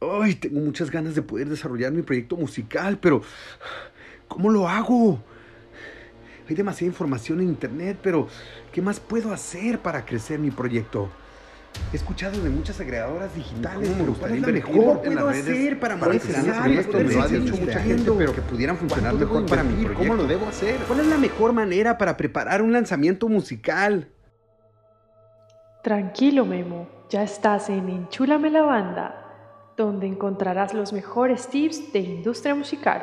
Ay, tengo muchas ganas de poder desarrollar mi proyecto musical, pero ¿cómo lo hago? Hay demasiada información en internet, pero ¿qué más puedo hacer para crecer mi proyecto? He escuchado de muchas agregadoras digitales, pero ¿cuál es la mejor en las redes para monetizar esto? Me lo ha dicho mucha gente, pero que pudieran funcionar mejor para mí. ¿Cómo lo debo hacer? ¿Cuál es la mejor manera para preparar un lanzamiento musical? Tranquilo, Memo. Ya estás en Enchúlame la banda, donde encontrarás los mejores tips de industria musical.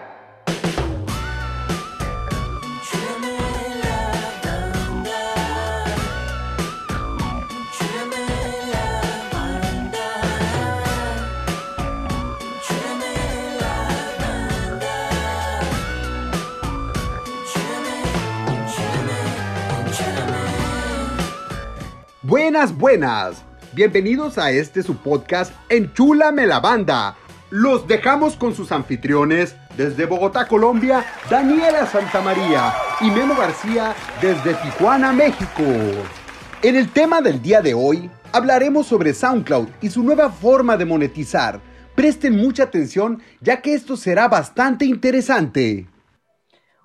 Buenas, buenas. Bienvenidos a este su podcast Enchúlame la banda. Los dejamos con sus anfitriones desde Bogotá, Colombia, Daniela Santamaría y Memo García desde Tijuana, México. En el tema del día de hoy hablaremos sobre SoundCloud y su nueva forma de monetizar. Presten mucha atención ya que esto será bastante interesante.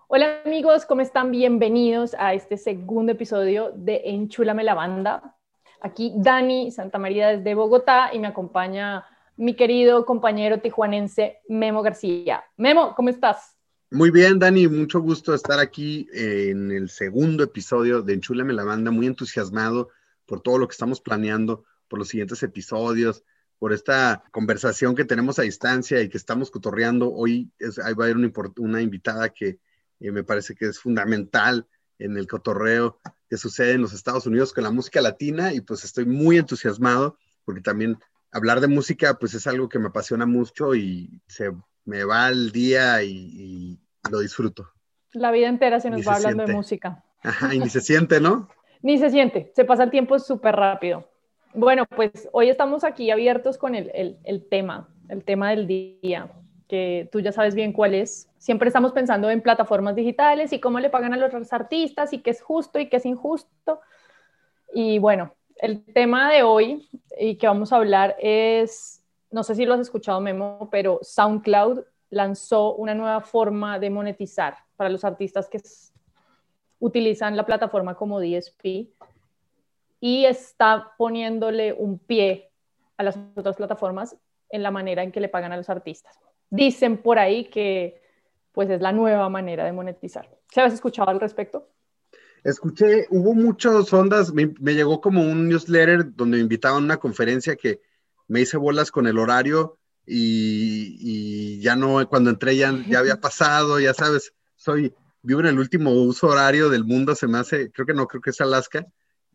Hola amigos, ¿cómo están? Bienvenidos a este segundo episodio de Enchúlame la banda. Aquí Dani Santa María desde Bogotá y me acompaña mi querido compañero tijuanense Memo García. Memo, ¿cómo estás? Muy bien, Dani, mucho gusto estar aquí en el segundo episodio de Enchúlame la banda, muy entusiasmado por todo lo que estamos planeando, por los siguientes episodios, por esta conversación que tenemos a distancia y que estamos cotorreando. Hoy va a haber una invitada que y me parece que es fundamental en el cotorreo que sucede en los Estados Unidos con la música latina y pues estoy muy entusiasmado porque también hablar de música pues es algo que me apasiona mucho y se me va el día y, lo disfruto. La vida entera se nos va hablando de música. Ajá, y ni se siente, ¿no? ni se siente, se pasa el tiempo súper rápido. Bueno, pues hoy estamos aquí abiertos con el, el, el tema, el tema del día que tú ya sabes bien cuál es. Siempre estamos pensando en plataformas digitales y cómo le pagan a los artistas y qué es justo y qué es injusto. Y bueno, el tema de hoy y que vamos a hablar es, no sé si lo has escuchado Memo, pero SoundCloud lanzó una nueva forma de monetizar para los artistas que utilizan la plataforma como DSP y está poniéndole un pie a las otras plataformas en la manera en que le pagan a los artistas dicen por ahí que pues es la nueva manera de monetizar. ¿Se habías escuchado al respecto? Escuché, hubo muchas ondas, me, llegó como un newsletter donde me invitaban a una conferencia que me hice bolas con el horario y, ya no, cuando entré ya, ya había pasado, ya sabes, soy, vivo en el último uso horario del mundo, se me hace, creo que no, creo que es Alaska,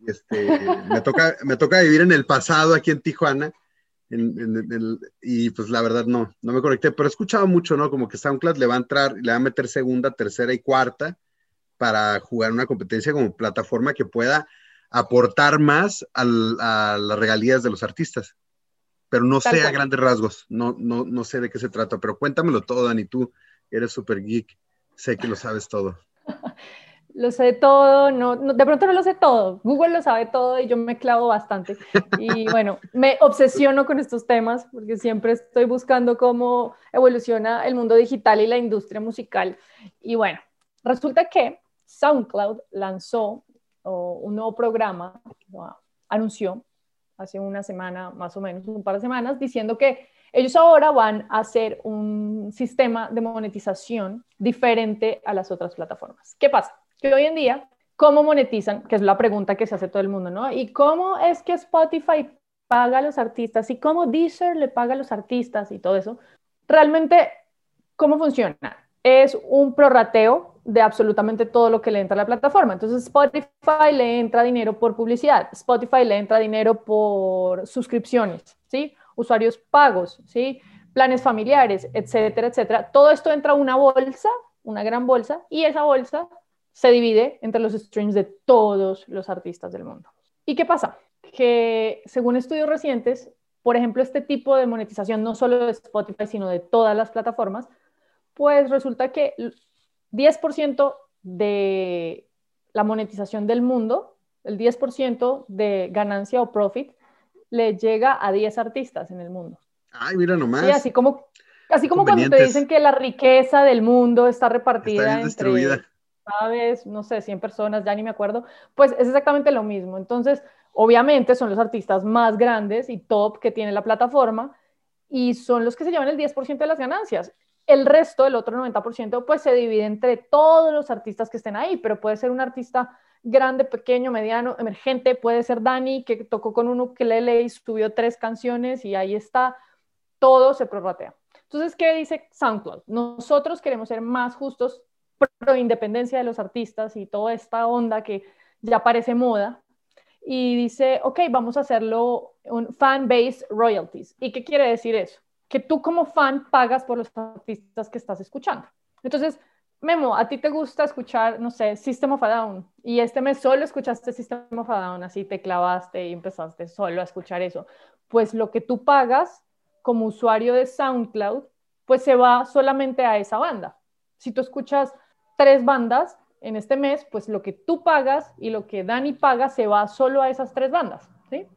este, me, toca, me toca vivir en el pasado aquí en Tijuana y pues la verdad no, no me conecté, pero he escuchado mucho, ¿no? Como que SoundCloud le va a entrar, le va a meter segunda, tercera y cuarta para jugar una competencia como plataforma que pueda aportar más a las regalías de los artistas. Pero no sé a grandes rasgos, no, no, no sé de qué se trata, pero cuéntamelo todo, Dani, tú eres súper geek, sé que lo sabes todo. lo sé todo, no, de pronto no lo sé todo, Google lo sabe todo y yo me clavo bastante. Y bueno, me obsesiono con estos temas porque siempre estoy buscando cómo evoluciona el mundo digital y la industria musical. Y bueno, resulta que SoundCloud lanzó un nuevo programa, anunció hace una semana, más o menos, un par de semanas, diciendo que ellos ahora van a hacer un sistema de monetización diferente a las otras plataformas. ¿Qué pasa? Que hoy en día, ¿cómo monetizan? Que es la pregunta que se hace todo el mundo, ¿no? ¿Y cómo es que Spotify paga a los artistas? ¿Y cómo Deezer le paga a los artistas y todo eso? Realmente, ¿cómo funciona? Es un prorrateo de absolutamente todo lo que le entra a la plataforma. Entonces, Spotify le entra dinero por publicidad, Spotify le entra dinero por suscripciones, ¿sí? Usuarios pagos, ¿sí? Planes familiares, etcétera, etcétera. Todo esto entra a una bolsa, una gran bolsa, y esa bolsa se divide entre los streams de todos los artistas del mundo. ¿Y qué pasa? Que según estudios recientes, por ejemplo, este tipo de monetización, no solo de Spotify, sino de todas las plataformas, pues resulta que 10% de la monetización del mundo, el 10% de ganancia o profit, le llega a 10 artistas en el mundo. Ay, mira nomás. Sí, así como, así como cuando te dicen que la riqueza del mundo está repartida entre, ¿sabes? No sé, 100 personas, ya ni me acuerdo. Pues es exactamente lo mismo. Entonces, obviamente son los artistas más grandes y top que tiene la plataforma y son los que se llevan el 10% de las ganancias. El resto, el otro 90%, pues se divide entre todos los artistas que estén ahí, pero puede ser un artista grande, pequeño, mediano, emergente, puede ser Dani, que tocó con un ukelele y subió tres canciones y ahí está, todo se prorratea. Entonces, ¿qué dice SoundCloud? Nosotros queremos ser más justos, pro independencia de los artistas y toda esta onda que ya parece moda. Y dice, ok, vamos a hacerlo un fan base royalties. ¿Y qué quiere decir eso? Que tú como fan pagas por los artistas que estás escuchando. Entonces, Memo, a ti te gusta escuchar, no sé, System of a Down, y este mes solo escuchaste System of a Down, así te clavaste y empezaste solo a escuchar eso. Pues lo que tú pagas como usuario de SoundCloud, pues se va solamente a esa banda. Si tú escuchas tres bandas en este mes, pues lo que tú pagas y lo que Dani paga se va solo a esas tres bandas, ¿sí?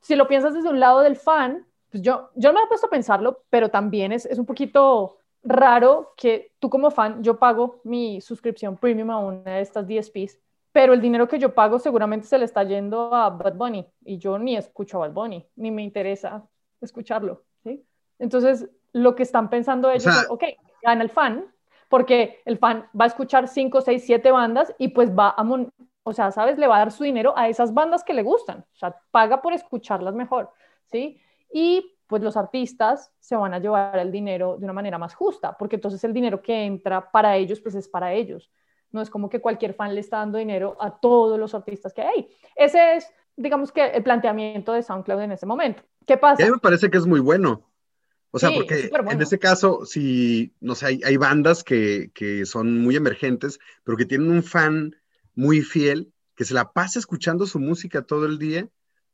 Si lo piensas desde un lado del fan, pues yo, yo me he puesto a pensarlo, pero también es, es un poquito raro que tú como fan, yo pago mi suscripción premium a una de estas DSPs, pero el dinero que yo pago seguramente se le está yendo a Bad Bunny y yo ni escucho a Bad Bunny, ni me interesa escucharlo, ¿sí? Entonces, lo que están pensando ellos es, ok, gana el fan, porque el fan va a escuchar 5, 6, 7 bandas y pues va a, o sea, ¿sabes? Le va a dar su dinero a esas bandas que le gustan, o sea, paga por escucharlas mejor, ¿sí? Y pues los artistas se van a llevar el dinero de una manera más justa, porque entonces el dinero que entra para ellos, pues es para ellos. No es como que cualquier fan le está dando dinero a todos los artistas que hay. Ese es, digamos que, el planteamiento de SoundCloud en ese momento. ¿Qué pasa? A mí me parece que es muy bueno. O sea, porque en ese caso, si, no sé, hay, hay bandas que, que, son muy emergentes, pero que tienen un fan muy fiel, que se la pasa escuchando su música todo el día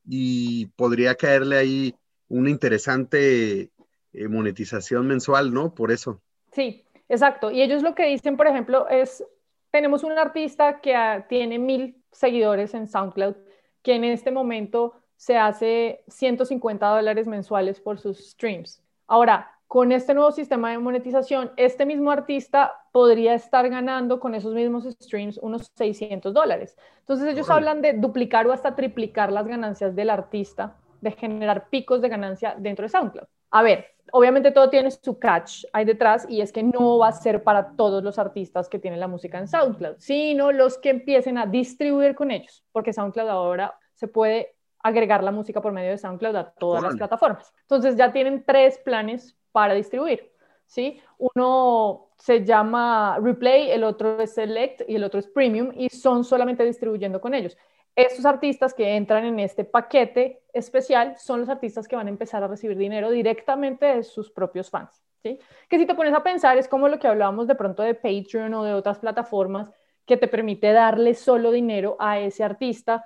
y podría caerle ahí una interesante eh, monetización mensual, ¿no? Por eso. Sí, exacto. Y ellos lo que dicen, por ejemplo, es, tenemos un artista que ah, tiene mil seguidores en SoundCloud, que en este momento se hace 150 dólares mensuales por sus streams. Ahora, con este nuevo sistema de monetización, este mismo artista podría estar ganando con esos mismos streams unos 600 dólares. Entonces ellos hablan de duplicar o hasta triplicar las ganancias del artista de generar picos de ganancia dentro de SoundCloud. A ver, obviamente todo tiene su catch ahí detrás y es que no va a ser para todos los artistas que tienen la música en SoundCloud, sino los que empiecen a distribuir con ellos, porque SoundCloud ahora se puede agregar la música por medio de SoundCloud a todas las plataformas. Entonces ya tienen tres planes para distribuir, ¿sí? Uno se llama Replay, el otro es Select y el otro es Premium y son solamente distribuyendo con ellos estos artistas que entran en este paquete especial son los artistas que van a empezar a recibir dinero directamente de sus propios fans. ¿sí? Que si te pones a pensar es como lo que hablábamos de pronto de Patreon o de otras plataformas que te permite darle solo dinero a ese artista,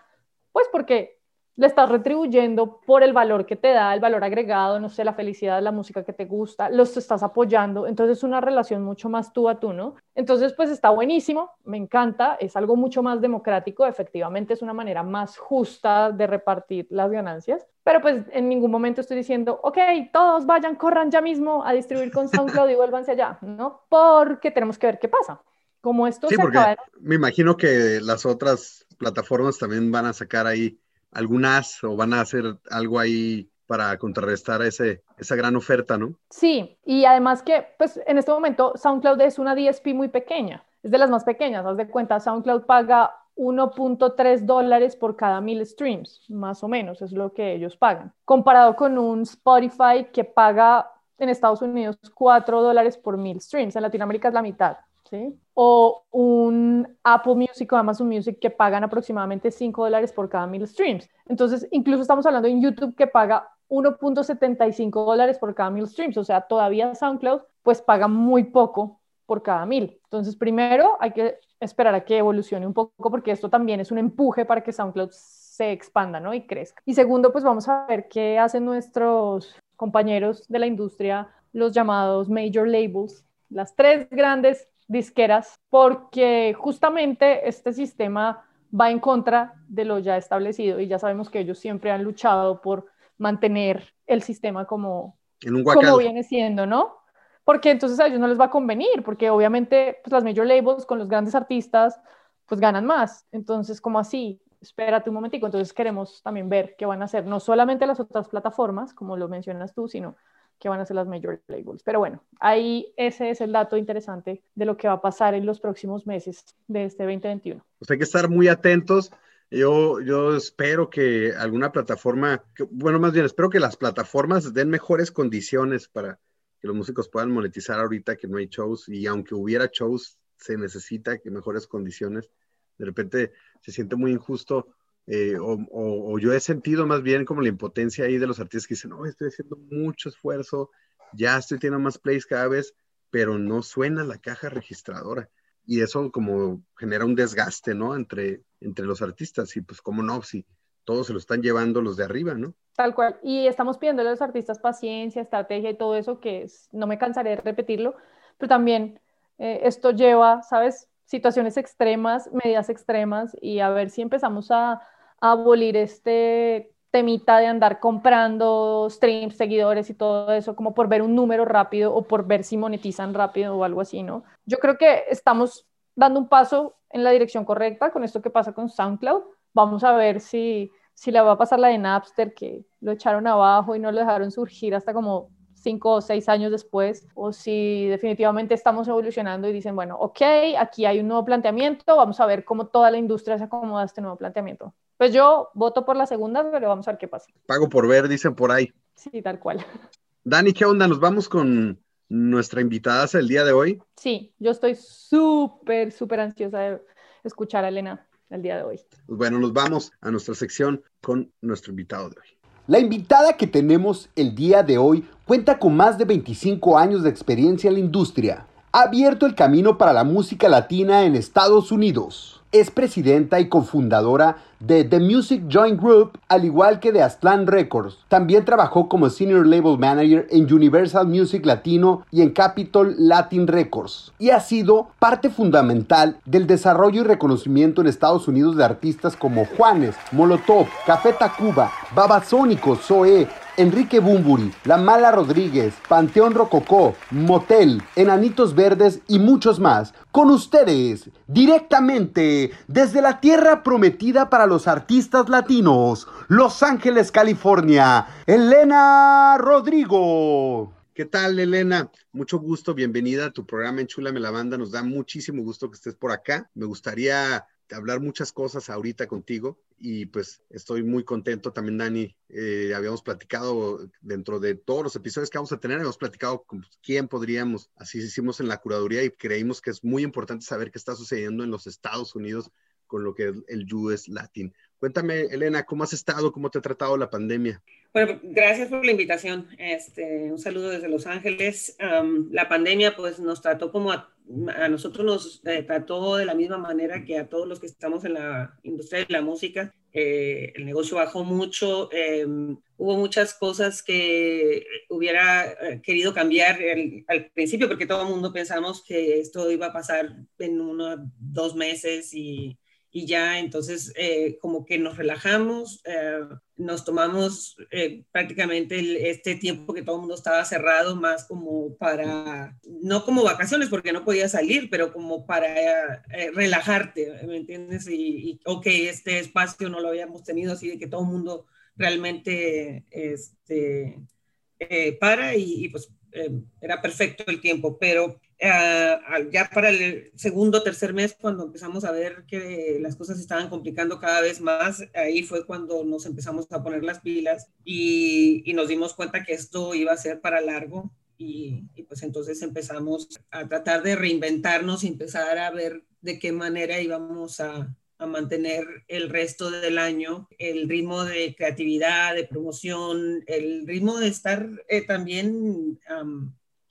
pues porque le estás retribuyendo por el valor que te da, el valor agregado, no sé, la felicidad, la música que te gusta, los estás apoyando, entonces es una relación mucho más tú a tú, ¿no? Entonces, pues está buenísimo, me encanta, es algo mucho más democrático, efectivamente es una manera más justa de repartir las ganancias, pero pues en ningún momento estoy diciendo, ok, todos vayan, corran ya mismo a distribuir con SoundCloud y vuélvanse allá, ¿no? Porque tenemos que ver qué pasa. Como esto sí, porque me imagino que las otras plataformas también van a sacar ahí algunas o van a hacer algo ahí para contrarrestar ese, esa gran oferta, ¿no? Sí, y además que, pues en este momento SoundCloud es una DSP muy pequeña, es de las más pequeñas, haz de cuenta, SoundCloud paga 1.3 dólares por cada mil streams, más o menos, es lo que ellos pagan, comparado con un Spotify que paga en Estados Unidos 4 dólares por mil streams, en Latinoamérica es la mitad. ¿Sí? O un Apple Music o Amazon Music que pagan aproximadamente 5 dólares por cada mil streams. Entonces, incluso estamos hablando en YouTube que paga 1.75 dólares por cada mil streams. O sea, todavía SoundCloud pues paga muy poco por cada mil. Entonces, primero hay que esperar a que evolucione un poco porque esto también es un empuje para que SoundCloud se expanda ¿no? y crezca. Y segundo, pues vamos a ver qué hacen nuestros compañeros de la industria, los llamados major labels, las tres grandes disqueras, porque justamente este sistema va en contra de lo ya establecido y ya sabemos que ellos siempre han luchado por mantener el sistema como, En un como viene siendo, ¿no? Porque entonces a ellos no les va a convenir, porque obviamente pues, las major labels con los grandes artistas pues ganan más. Entonces, como así? Espérate un momentico. Entonces queremos también ver qué van a hacer, no solamente las otras plataformas, como lo mencionas tú, sino qué van a hacer las major labels. Pero bueno, ahí ese es el dato interesante de lo que va a pasar en los próximos meses de este 2021. Pues hay que estar muy atentos. Yo espero que alguna plataforma, bueno, más bien espero que las plataformas den mejores condiciones para que los músicos puedan monetizar ahorita que no hay shows y aunque hubiera shows, se necesita que mejores condiciones. De repente se siente muy injusto eh, o, yo he sentido más bien como la impotencia ahí de los artistas que dicen, no, estoy haciendo mucho esfuerzo, ya estoy teniendo más plays cada vez, pero no suena la caja registradora. Y eso como genera un desgaste, ¿no? Entre, entre los artistas y pues como no, si todos se lo están llevando los de arriba, ¿no? Tal cual. Y estamos pidiendo a los artistas paciencia, estrategia y todo eso que no me cansaré de repetirlo, pero también eh, esto lleva, ¿sabes? Situaciones extremas, medidas extremas y a ver si empezamos a, abolir este temita de andar comprando streams, seguidores y todo eso, como por ver un número rápido o por ver si monetizan rápido o algo así, ¿no? Yo creo que estamos dando un paso en la dirección correcta con esto que pasa con SoundCloud. Vamos a ver si, si le va a pasar la de Napster, que lo echaron abajo y no lo dejaron surgir hasta como cinco o seis años después, o si definitivamente estamos evolucionando y dicen, bueno, ok, aquí hay un nuevo planteamiento, vamos a ver cómo toda la industria se acomoda a este nuevo planteamiento. Pues yo voto por la segunda, pero vamos a ver qué pasa. Pago por ver, dicen por ahí. Sí, tal cual. Dani, ¿qué onda? ¿Nos vamos con nuestra invitada el día de hoy? Sí, yo estoy súper, súper ansiosa de escuchar a Elena el día de hoy. Pues bueno, nos vamos a nuestra sección con nuestro invitado de hoy. La invitada que tenemos el día de hoy cuenta con más de 25 años de experiencia en la industria. Ha abierto el camino para la música latina en Estados Unidos es presidenta y cofundadora de The Music Joint Group, al igual que de Aztlán Records. También trabajó como Senior Label Manager en Universal Music Latino y en Capitol Latin Records. Y ha sido parte fundamental del desarrollo y reconocimiento en Estados Unidos de artistas como Juanes, Molotov, Café Tacuba, Babasónico, Zoe, Enrique Bumburi, La Mala Rodríguez, Panteón Rococó, Motel, Enanitos Verdes y muchos más. Con ustedes, directamente desde la tierra prometida para los artistas latinos, Los Ángeles, California, Elena Rodrigo. ¿Qué tal, Elena? Mucho gusto, bienvenida a tu programa en Chula Me la Banda. Nos da muchísimo gusto que estés por acá. Me gustaría hablar muchas cosas ahorita contigo y pues estoy muy contento también, Dani. Eh, habíamos platicado dentro de todos los episodios que vamos a tener, habíamos platicado con quién podríamos, así hicimos en la curaduría y creímos que es muy importante saber qué está sucediendo en los Estados Unidos con lo que es el US Latin. Cuéntame, Elena, ¿cómo has estado? ¿Cómo te ha tratado la pandemia? Bueno, gracias por la invitación. Este, un saludo desde Los Ángeles. la pandemia pues nos trató como a, nosotros nos eh, trató de la misma manera que a todos los que estamos en la industria de la música. Eh, el negocio bajó mucho, em, hubo muchas cosas que hubiera eh, querido cambiar al principio porque todo el mundo pensamos que esto iba a pasar en unos dos meses y y ya entonces eh, como que nos relajamos, eh, nos tomamos eh, prácticamente este tiempo que todo el mundo estaba cerrado más como para, no como vacaciones porque no podía salir, pero como para relajarte, ¿me entiendes? Y, y, ok, este espacio no lo habíamos tenido así de que todo el mundo realmente este, para y, y pues era perfecto el tiempo, pero eh, ya para el segundo tercer mes, cuando empezamos a ver que las cosas estaban complicando cada vez más, ahí fue cuando nos empezamos a poner las pilas y, nos dimos cuenta que esto iba a ser para largo. Y, pues entonces empezamos a tratar de reinventarnos y empezar a ver de qué manera íbamos a, mantener el resto del año el ritmo de creatividad, de promoción, el ritmo de estar eh, también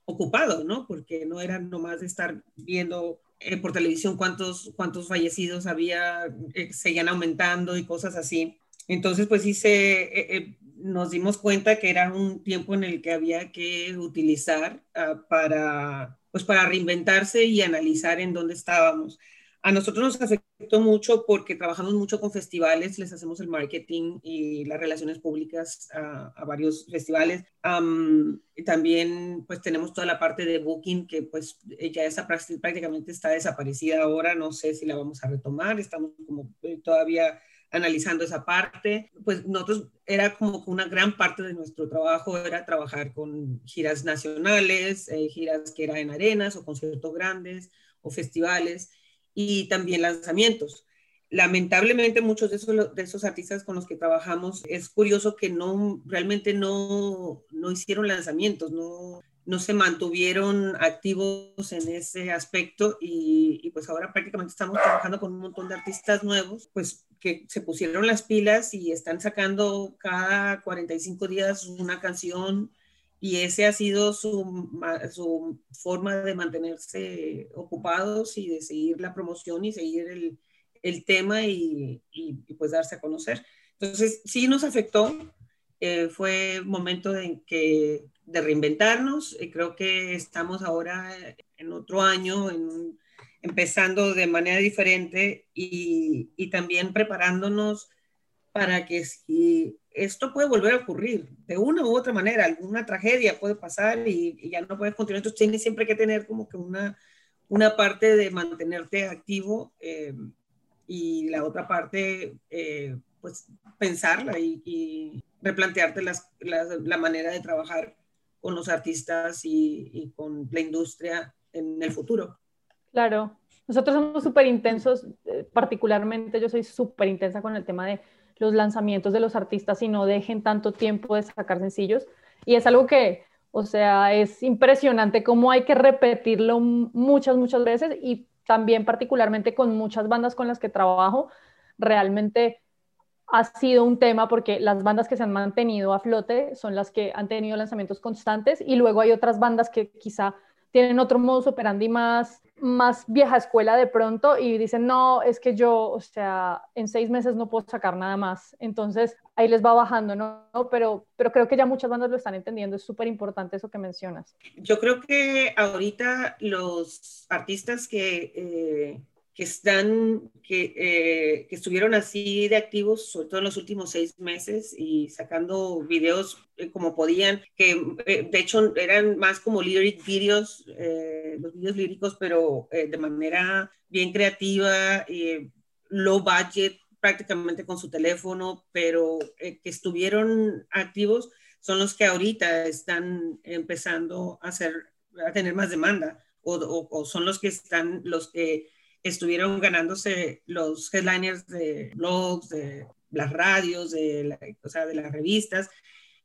ocupado, ¿no? Porque no era nomás estar viendo eh, por televisión cuántos, cuántos fallecidos había, eh, seguían aumentando y cosas así. Entonces, pues sí se, eh, nos dimos cuenta que era un tiempo en el que había que utilizar ah, para, pues para reinventarse y analizar en dónde estábamos. A nosotros nos mucho porque trabajamos mucho con festivales, les hacemos el marketing y las relaciones públicas a, varios festivales. también pues tenemos toda la parte de booking que pues ya esa prácticamente está desaparecida ahora, no sé si la vamos a retomar, estamos como eh, todavía analizando esa parte, pues nosotros era como una gran parte de nuestro trabajo era trabajar con giras nacionales, eh, giras que eran en arenas o conciertos grandes o festivales y también lanzamientos. Lamentablemente muchos de esos, de esos artistas con los que trabajamos es curioso que no realmente no, no hicieron lanzamientos, no, no se mantuvieron activos en ese aspecto y, pues ahora prácticamente estamos trabajando con un montón de artistas nuevos, pues que se pusieron las pilas y están sacando cada 45 días una canción y ese ha sido su, su forma de mantenerse ocupados y de seguir la promoción y seguir el, el tema y, y, pues darse a conocer. Entonces, sí nos afectó, eh, fue momento de, que, de reinventarnos, y creo que estamos ahora en otro año, en, empezando de manera diferente y, y también preparándonos para que si esto puede volver a ocurrir de una u otra manera, alguna tragedia puede pasar y, ya no puedes continuar. Entonces tienes siempre que tener como que una, una parte de mantenerte activo eh, y la otra parte, eh, pues pensarla y, replantearte las, la manera de trabajar con los artistas y, y con la industria en el futuro. Claro, nosotros somos súper intensos, eh, particularmente yo soy súper intensa con el tema de los lanzamientos de los artistas y no dejen tanto tiempo de sacar sencillos. Y es algo que, o sea, es impresionante cómo hay que repetirlo muchas, muchas veces y también particularmente con muchas bandas con las que trabajo, realmente ha sido un tema porque las bandas que se han mantenido a flote son las que han tenido lanzamientos constantes y luego hay otras bandas que quizá tienen otro modus operandi más, más vieja escuela de pronto y dicen, no, es que yo, o sea, en seis meses no puedo sacar nada más. Entonces ahí les va bajando, ¿no? Pero, pero creo que ya muchas bandas lo están entendiendo, es súper importante eso que mencionas. Yo creo que ahorita los artistas que... Eh, que están, que, eh, que, estuvieron así de activos, sobre todo en los últimos seis meses y sacando videos eh, como podían, que eh, de hecho eran más como lyric videos, los videos líricos, pero de manera bien creativa, low budget, prácticamente con su teléfono, pero que estuvieron activos son los que ahorita están empezando a hacer, a tener más demanda. O son los que están, los que estuvieron ganándose los headliners de blogs, de las radios, de, o sea, de las revistas.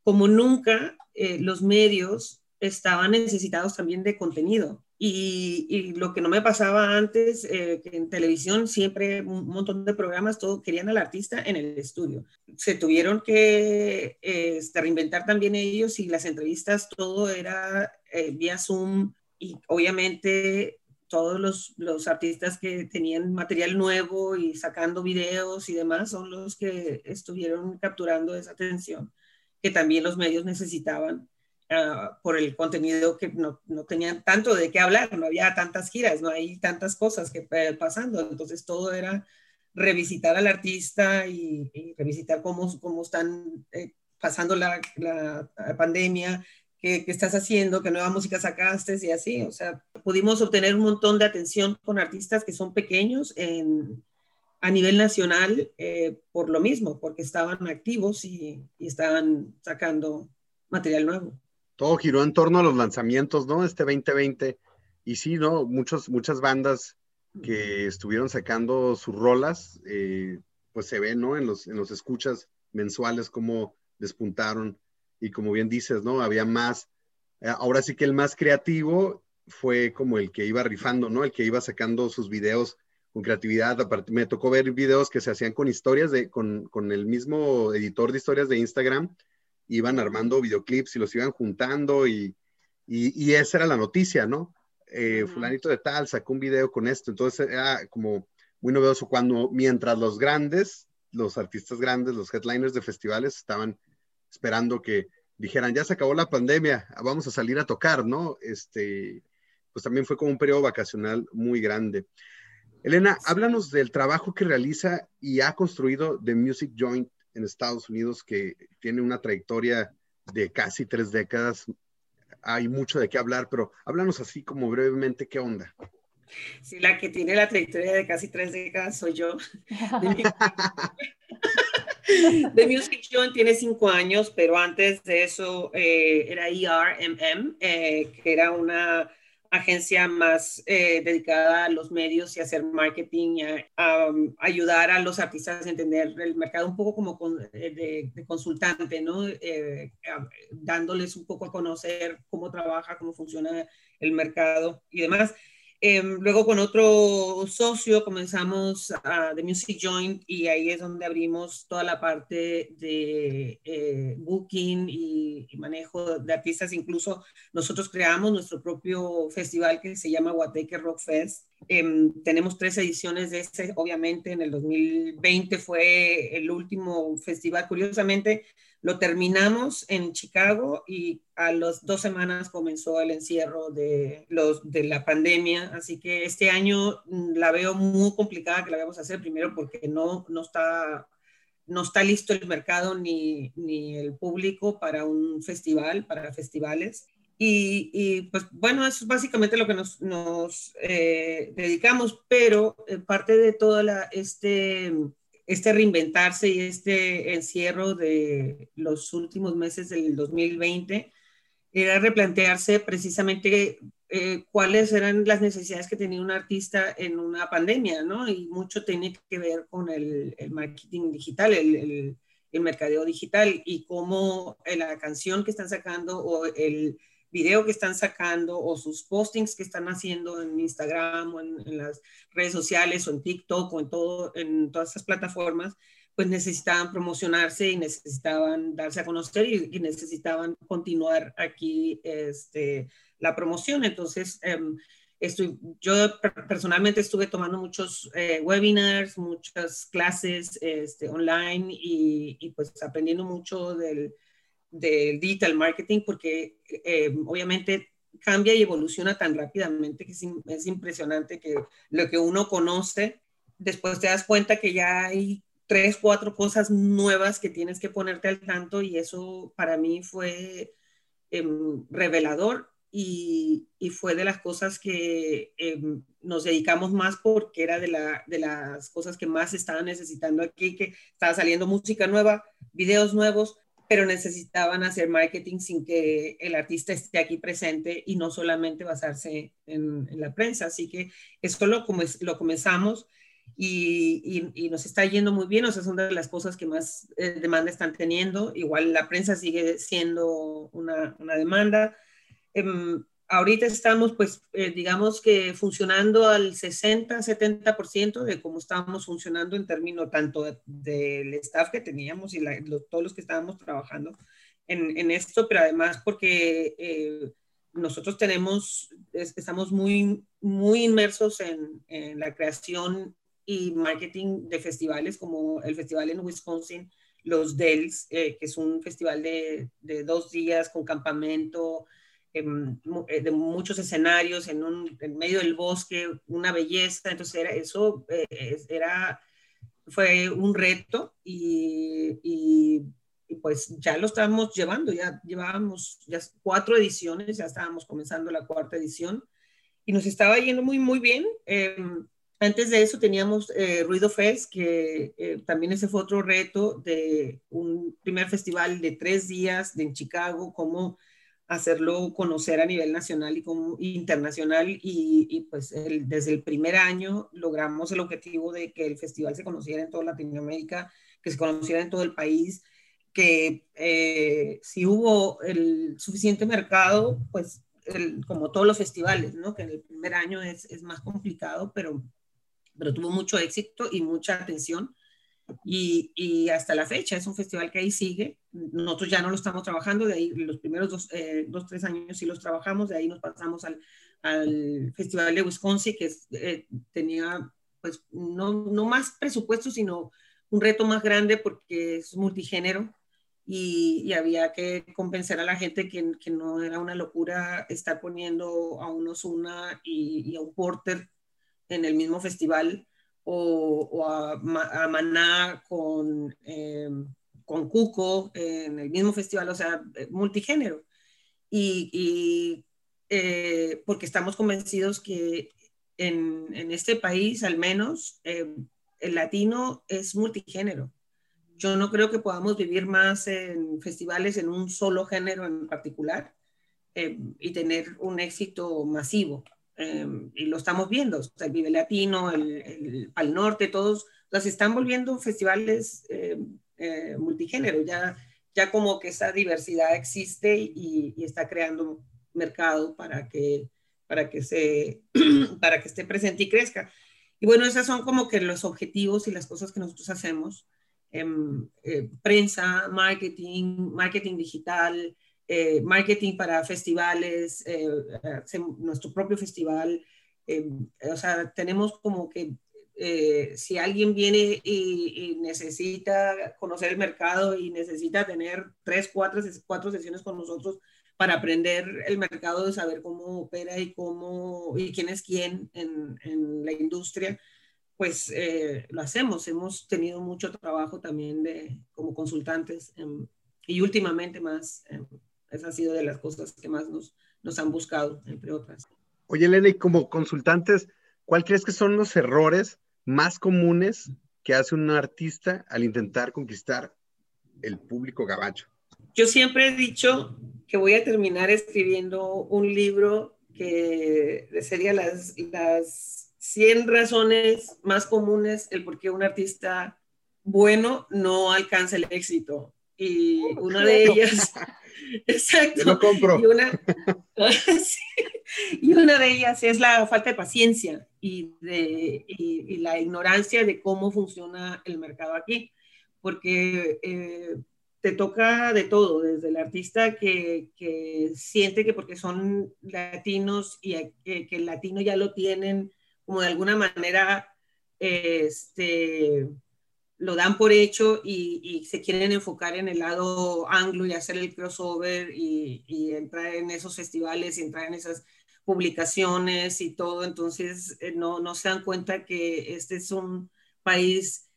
Como nunca, eh, los medios estaban necesitados también de contenido. Y, lo que no me pasaba antes, eh, que en televisión siempre un montón de programas, todo querían al artista en el estudio. Se tuvieron que eh, este, reinventar también ellos y las entrevistas, todo era vía Zoom y obviamente todos los, los, artistas que tenían material nuevo y sacando videos y demás son los que estuvieron capturando esa atención que también los medios necesitaban uh, por el contenido que no, no, tenían tanto de qué hablar, no había tantas giras, no hay tantas cosas que eh, pasando, entonces todo era revisitar al artista y, y revisitar cómo, cómo están eh, pasando la, la, pandemia, qué, estás haciendo, qué nueva música sacaste y así. O sea, pudimos obtener un montón de atención con artistas que son pequeños en, a nivel nacional eh, por lo mismo, porque estaban activos y, y, estaban sacando material nuevo. Todo giró en torno a los lanzamientos, ¿no? Este 2020. Y sí, ¿no? Muchos, muchas bandas que estuvieron sacando sus rolas, eh, pues se ve, ¿no? En los, en los escuchas mensuales cómo despuntaron y como bien dices, ¿no? Había más, eh, ahora sí que el más creativo fue como el que iba rifando, ¿no? El que iba sacando sus videos con creatividad. Aparte, me tocó ver videos que se hacían con historias, de, con, con el mismo editor de historias de Instagram, iban armando videoclips y los iban juntando y, y, y esa era la noticia, ¿no? Eh, fulanito de tal sacó un video con esto, entonces era como muy novedoso cuando mientras los grandes, los artistas grandes, los headliners de festivales estaban esperando que dijeran, ya se acabó la pandemia, vamos a salir a tocar, ¿no? Este, pues también fue como un periodo vacacional muy grande. Elena, háblanos del trabajo que realiza y ha construido The Music Joint en Estados Unidos, que tiene una trayectoria de casi tres décadas. Hay mucho de qué hablar, pero háblanos así como brevemente qué onda. Sí, la que tiene la trayectoria de casi tres décadas soy yo. The Music Joint tiene cinco años, pero antes de eso eh, era ERMM, eh, que era una agencia más eh, dedicada a los medios y a hacer marketing y a, ayudar a los artistas a entender el mercado un poco como de, consultante, ¿no? dándoles un poco a conocer cómo trabaja, cómo funciona el mercado y demás. Em, luego con otro socio comenzamos a The Music Joint y ahí es donde abrimos toda la parte de eh, booking y, manejo de artistas. Incluso nosotros creamos nuestro propio festival que se llama Guateque Rock Fest. Em, tenemos tres ediciones de ese, obviamente en el 2020 fue el último festival. Curiosamente, lo terminamos en Chicago y a las dos semanas comenzó el encierro de, los, de la pandemia, así que este año mm, la veo muy complicada que la vamos a hacer, primero porque no, no, está, no está listo el mercado ni, ni el público para un festival, para festivales. Y, y, pues bueno, eso es básicamente lo que nos, nos eh, dedicamos, pero eh, parte de toda la, este este reinventarse y este encierro de los últimos meses del 2020 era replantearse precisamente eh, cuáles eran las necesidades que tenía un artista en una pandemia, ¿no? Y mucho tiene que ver con el, marketing digital, el, el, mercadeo digital y cómo la canción que están sacando o el video que están sacando o sus postings que están haciendo en Instagram o en, las redes sociales o en TikTok o en, todas esas plataformas, pues necesitaban promocionarse y necesitaban darse a conocer y, necesitaban continuar aquí este, la promoción. Entonces, em, estoy, yo personalmente estuve tomando muchos eh, webinars, muchas clases este, online y, y pues aprendiendo mucho del del digital marketing porque eh, obviamente cambia y evoluciona tan rápidamente que es, impresionante que lo que uno conoce, después te das cuenta que ya hay tres, cuatro cosas nuevas que tienes que ponerte al tanto y eso para mí fue em, revelador y, fue de las cosas que em, nos dedicamos más porque era de las cosas que más estaban necesitando aquí, que estaba saliendo música nueva, videos nuevos, pero necesitaban hacer marketing sin que el artista esté aquí presente y no solamente basarse en, la prensa. Así que esto lo, lo comenzamos y, y, nos está yendo muy bien, o sea, son de las cosas que más eh, demanda están teniendo. Igual la prensa sigue siendo una, una demanda. Em, ahorita estamos, pues, eh, digamos que funcionando al 60-70% de cómo estábamos funcionando en términos tanto del staff que teníamos y todos los que estábamos trabajando en, en esto, pero además porque eh, nosotros tenemos, estamos muy, muy inmersos en, en, la creación y marketing de festivales como el festival en Wisconsin, los DELS, eh, que es un festival de, de dos días con campamento, eh, de muchos escenarios en, un, en medio del bosque, una belleza, entonces era, eso eh, era, fue un reto y, y, pues ya lo estábamos llevando, ya llevábamos ya cuatro ediciones, ya estábamos comenzando la cuarta edición y nos estaba yendo muy, muy bien. Em, antes de eso teníamos eh, Ruido Fest, que también ese fue otro reto de un primer festival de tres días de, en Chicago, como hacerlo conocer a nivel nacional y como internacional y, pues desde el primer año logramos el objetivo de que el festival se conociera en toda Latinoamérica, que se conociera en todo el país, que eh, si hubo el suficiente mercado, pues como todos los festivales, ¿no? que en el primer año es, es más complicado, pero, pero tuvo mucho éxito y mucha atención y, y, hasta la fecha es un festival que ahí sigue. Nosotros ya no lo estamos trabajando, de ahí los primeros dos, eh, dos tres años sí los trabajamos, de ahí nos pasamos al, al Festival de Wisconsin, que eh, tenía pues no, no más presupuesto, sino un reto más grande porque es multigénero y, y, había que convencer a la gente que, que, no era una locura estar poniendo a unos una y, y a un porter en el mismo festival o, a, Maná con, em, con Cuco en el mismo festival, o sea, eh, multigénero. Y, eh, porque estamos convencidos que en, este país, al menos, em, el latino es multigénero. Yo no creo que podamos vivir más en festivales en un solo género en particular y tener un éxito masivo. Em, y lo estamos viendo, el Vive Latino, el, el Norte, todos, las están volviendo festivales em, eh, multigénero, ya, ya como que esa diversidad existe y, está creando mercado para que, para, que se, para que esté presente y crezca. Y bueno, esos son como que los objetivos y las cosas que nosotros hacemos. en eh, prensa, marketing, marketing digital, eh, marketing para festivales, eh, nuestro propio festival. Eh, o sea, tenemos como que si alguien viene y, necesita conocer el mercado y necesita tener tres, cuatro, cuatro sesiones con nosotros para aprender el mercado, de saber cómo opera y cómo y quién es quién en, en la industria, pues lo hacemos. Hemos tenido mucho trabajo también de, como consultantes y últimamente más esa ha sido de las cosas que más nos, nos han buscado, entre otras. Oye, Elena, y como consultantes, ¿cuál crees que son los errores más comunes que hace un artista al intentar conquistar el público gabacho? Yo siempre he dicho que voy a terminar escribiendo un libro que sería las, las 100 razones más comunes el por qué un artista bueno no alcanza el éxito. Y oh, una de ellas Exacto. lo compro. Y una, de ellas es la falta de paciencia y, de, y, la ignorancia de cómo funciona el mercado aquí, porque eh, te toca de todo, desde el artista que, que siente que porque son latinos y que, que el latino ya lo tienen como de alguna manera este, lo dan por hecho y, se quieren enfocar en el lado anglo y hacer el crossover y, entrar en esos festivales y entrar en esas publicaciones y todo. Entonces, eh, no, no se dan cuenta que este es un país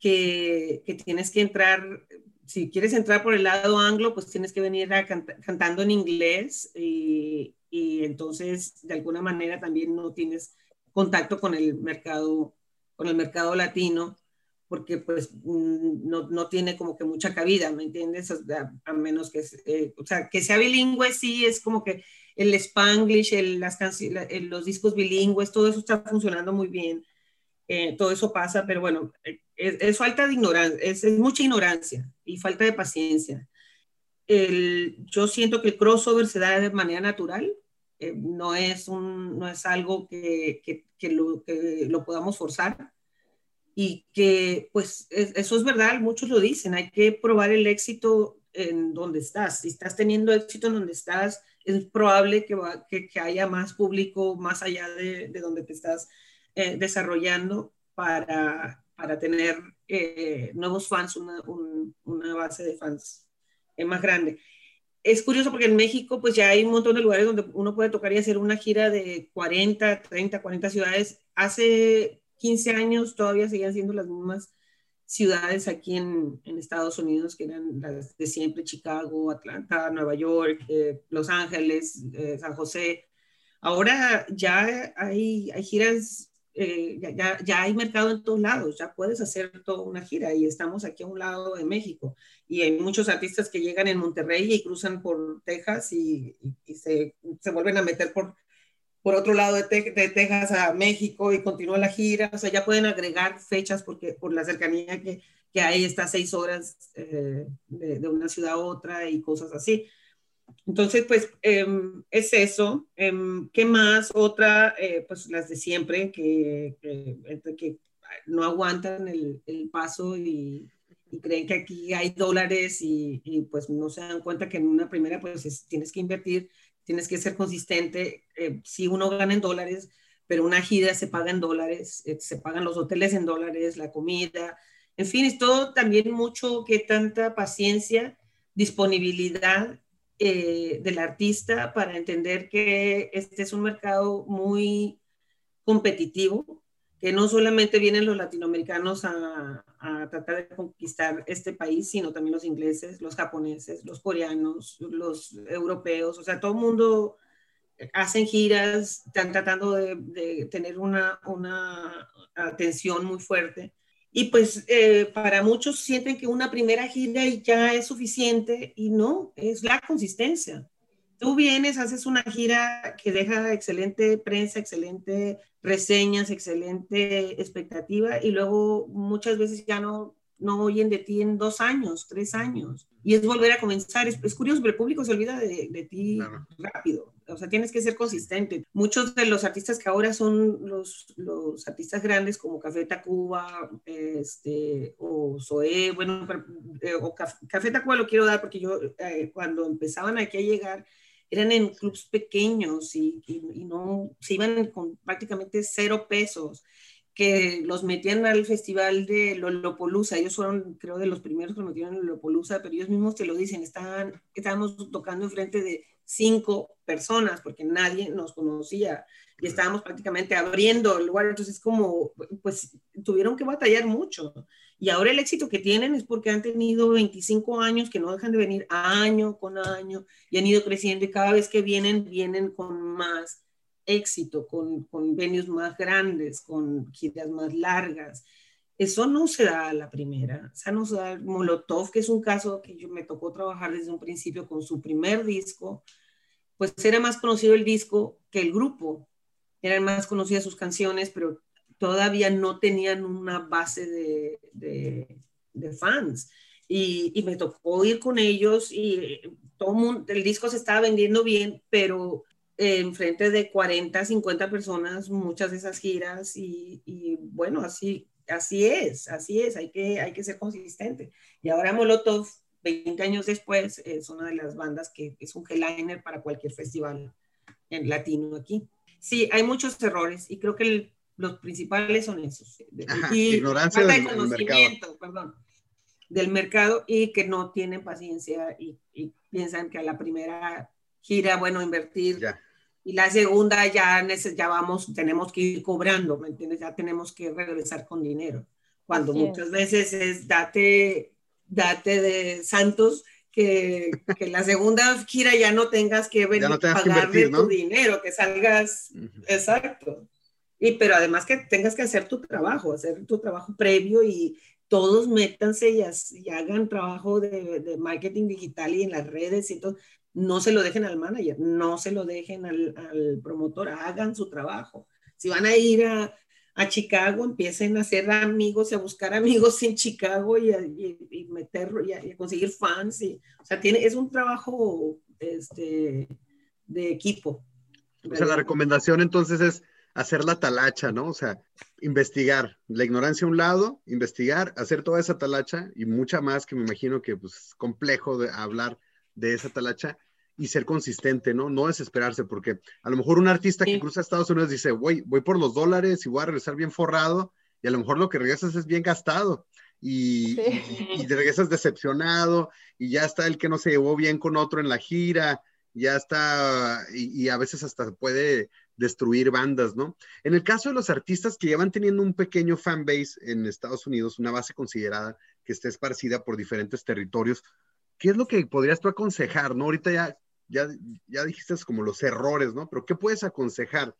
que, que, tienes que entrar, si quieres entrar por el lado anglo, pues tienes que venir cantando en inglés y, y entonces de alguna manera también no tienes contacto con el mercado, con el mercado latino porque pues mm, no, no, tiene como que mucha cabida, ¿me entiendes? a, menos que, eh, o sea, que sea bilingüe, sí, es como que el spanglish, el, las los discos bilingües, todo eso está funcionando muy bien, eh, todo eso pasa, pero bueno, eh, es, falta de ignorancia, es, mucha ignorancia y falta de paciencia. El, yo siento que el crossover se da de manera natural, no, es un, no es algo que, que, que, lo, que lo podamos forzar y que pues eso es verdad, muchos lo dicen, hay que probar el éxito en donde estás. Si estás teniendo éxito en donde estás, es probable que, que, haya más público más allá de, de donde te estás eh, desarrollando para, para tener eh, nuevos fans, una, una, base de fans eh, más grande. Es curioso porque en México pues ya hay un montón de lugares donde uno puede tocar y hacer una gira de 40, 30, 40 ciudades. Hace 15 años todavía seguían siendo las mismas ciudades aquí en, en Estados Unidos, que eran las de siempre, Chicago, Atlanta, Nueva York, eh, Los Ángeles, eh, San José. Ahora ya hay, hay giras, eh, ya, hay mercado en todos lados, ya puedes hacer toda una gira y estamos aquí a un lado de México. Y hay muchos artistas que llegan en Monterrey y cruzan por Texas y, se vuelven a meter por por otro lado de, Texas a México y continúa la gira, o sea, ya pueden agregar fechas porque por la cercanía que, que hay, está seis horas eh, de, una ciudad a otra y cosas así. Entonces, pues em, es eso. Em, ¿Qué más? Otra, eh, pues las de siempre, que, que, no aguantan el, el paso y, y, creen que aquí hay dólares y, y, pues no se dan cuenta que en una primera, pues tienes que invertir tienes que ser consistente. Eh, si uno gana en dólares, pero una gira se paga en dólares, eh, se pagan los hoteles en dólares, la comida, en fin, es todo también mucho que tanta paciencia, disponibilidad eh, del artista para entender que este es un mercado muy competitivo, que no solamente vienen los latinoamericanos a, a, tratar de conquistar este país, sino también los ingleses, los japoneses, los coreanos, los europeos, o sea, todo el mundo hacen giras, están tratando de, tener una, una, atención muy fuerte. Y pues eh, para muchos sienten que una primera gira ya es suficiente y no, es la consistencia. Tú vienes, haces una gira que deja excelente prensa, excelente reseñas, excelente expectativa y luego muchas veces ya no, no oyen de ti en dos años, tres años. Y es volver a comenzar. Es, curioso, pero el público se olvida de, de ti rápido. O sea, tienes que ser consistente. Muchos de los artistas que ahora son los, los artistas grandes como Café Tacuba este, o Zoé, bueno, eh, o Café, Tacuba lo quiero dar porque yo eh, cuando empezaban aquí a llegar eran en clubs pequeños y, y, no se iban con prácticamente cero pesos que los metían al festival de Lollapalooza. Ellos fueron, creo, de los primeros que metieron en Lollapalooza, pero ellos mismos te lo dicen, estaban, estábamos tocando enfrente de cinco personas porque nadie nos conocía y estábamos prácticamente abriendo el lugar, entonces como, pues tuvieron que batallar mucho. Y ahora el éxito que tienen es porque han tenido 25 años que no dejan de venir año con año y han ido creciendo y cada vez que vienen, vienen con más éxito, con, con más grandes, con giras más largas. Eso no se da a la primera. O sea, no se da Molotov, que es un caso que yo me tocó trabajar desde un principio con su primer disco, pues era más conocido el disco que el grupo. Eran más conocidas sus canciones, pero todavía no tenían una base de, de, fans. Y, me tocó ir con ellos y todo el disco se estaba vendiendo bien, pero en frente de 40, 50 personas, muchas de esas giras y, y, bueno, así, así es, así es, hay que, hay que ser consistente. Y ahora Molotov, 20 años después, es una de las bandas que es un headliner para cualquier festival en latino aquí. Sí, hay muchos errores y creo que los principales son esos. y ignorancia del, conocimiento, perdón, del mercado y que no tienen paciencia y, y piensan que a la primera gira, bueno, invertir. Y la segunda ya, ya vamos, tenemos que ir cobrando, ¿me entiendes? Ya tenemos que regresar con dinero. Cuando muchas veces es date, date de santos que, que, la segunda gira ya no tengas que venir a pagarle tu dinero, que salgas, exacto. Y pero además que tengas que hacer tu trabajo, hacer tu trabajo previo y todos métanse y, y hagan trabajo de, marketing digital y en las redes y no se lo dejen al manager, no se lo dejen al, promotor, hagan su trabajo. Si van a ir a, a, Chicago, empiecen a hacer amigos y a buscar amigos en Chicago y, a, y, meterlo y, a, conseguir fans. Y, o sea, tiene, es un trabajo este, de equipo. O sea, la recomendación entonces es hacer la talacha, ¿no? O sea, investigar, la ignorancia a un lado, investigar, hacer toda esa talacha y mucha más que me imagino que pues, es complejo de hablar de esa talacha y ser consistente, ¿no? No desesperarse, porque a lo mejor un artista que cruza Estados Unidos dice, voy, voy por los dólares y voy a regresar bien forrado, y a lo mejor lo que regresas es bien gastado, y, y, regresas decepcionado, y ya está el que no se llevó bien con otro en la gira, ya está, y, y a veces hasta puede destruir bandas, ¿no? En el caso de los artistas que llevan teniendo un pequeño fan base en Estados Unidos, una base considerada que esté esparcida por diferentes territorios, ¿qué es lo que podrías tú aconsejar, no? Ahorita ya, ya, ya dijiste como los errores, ¿no? Pero ¿qué puedes aconsejar?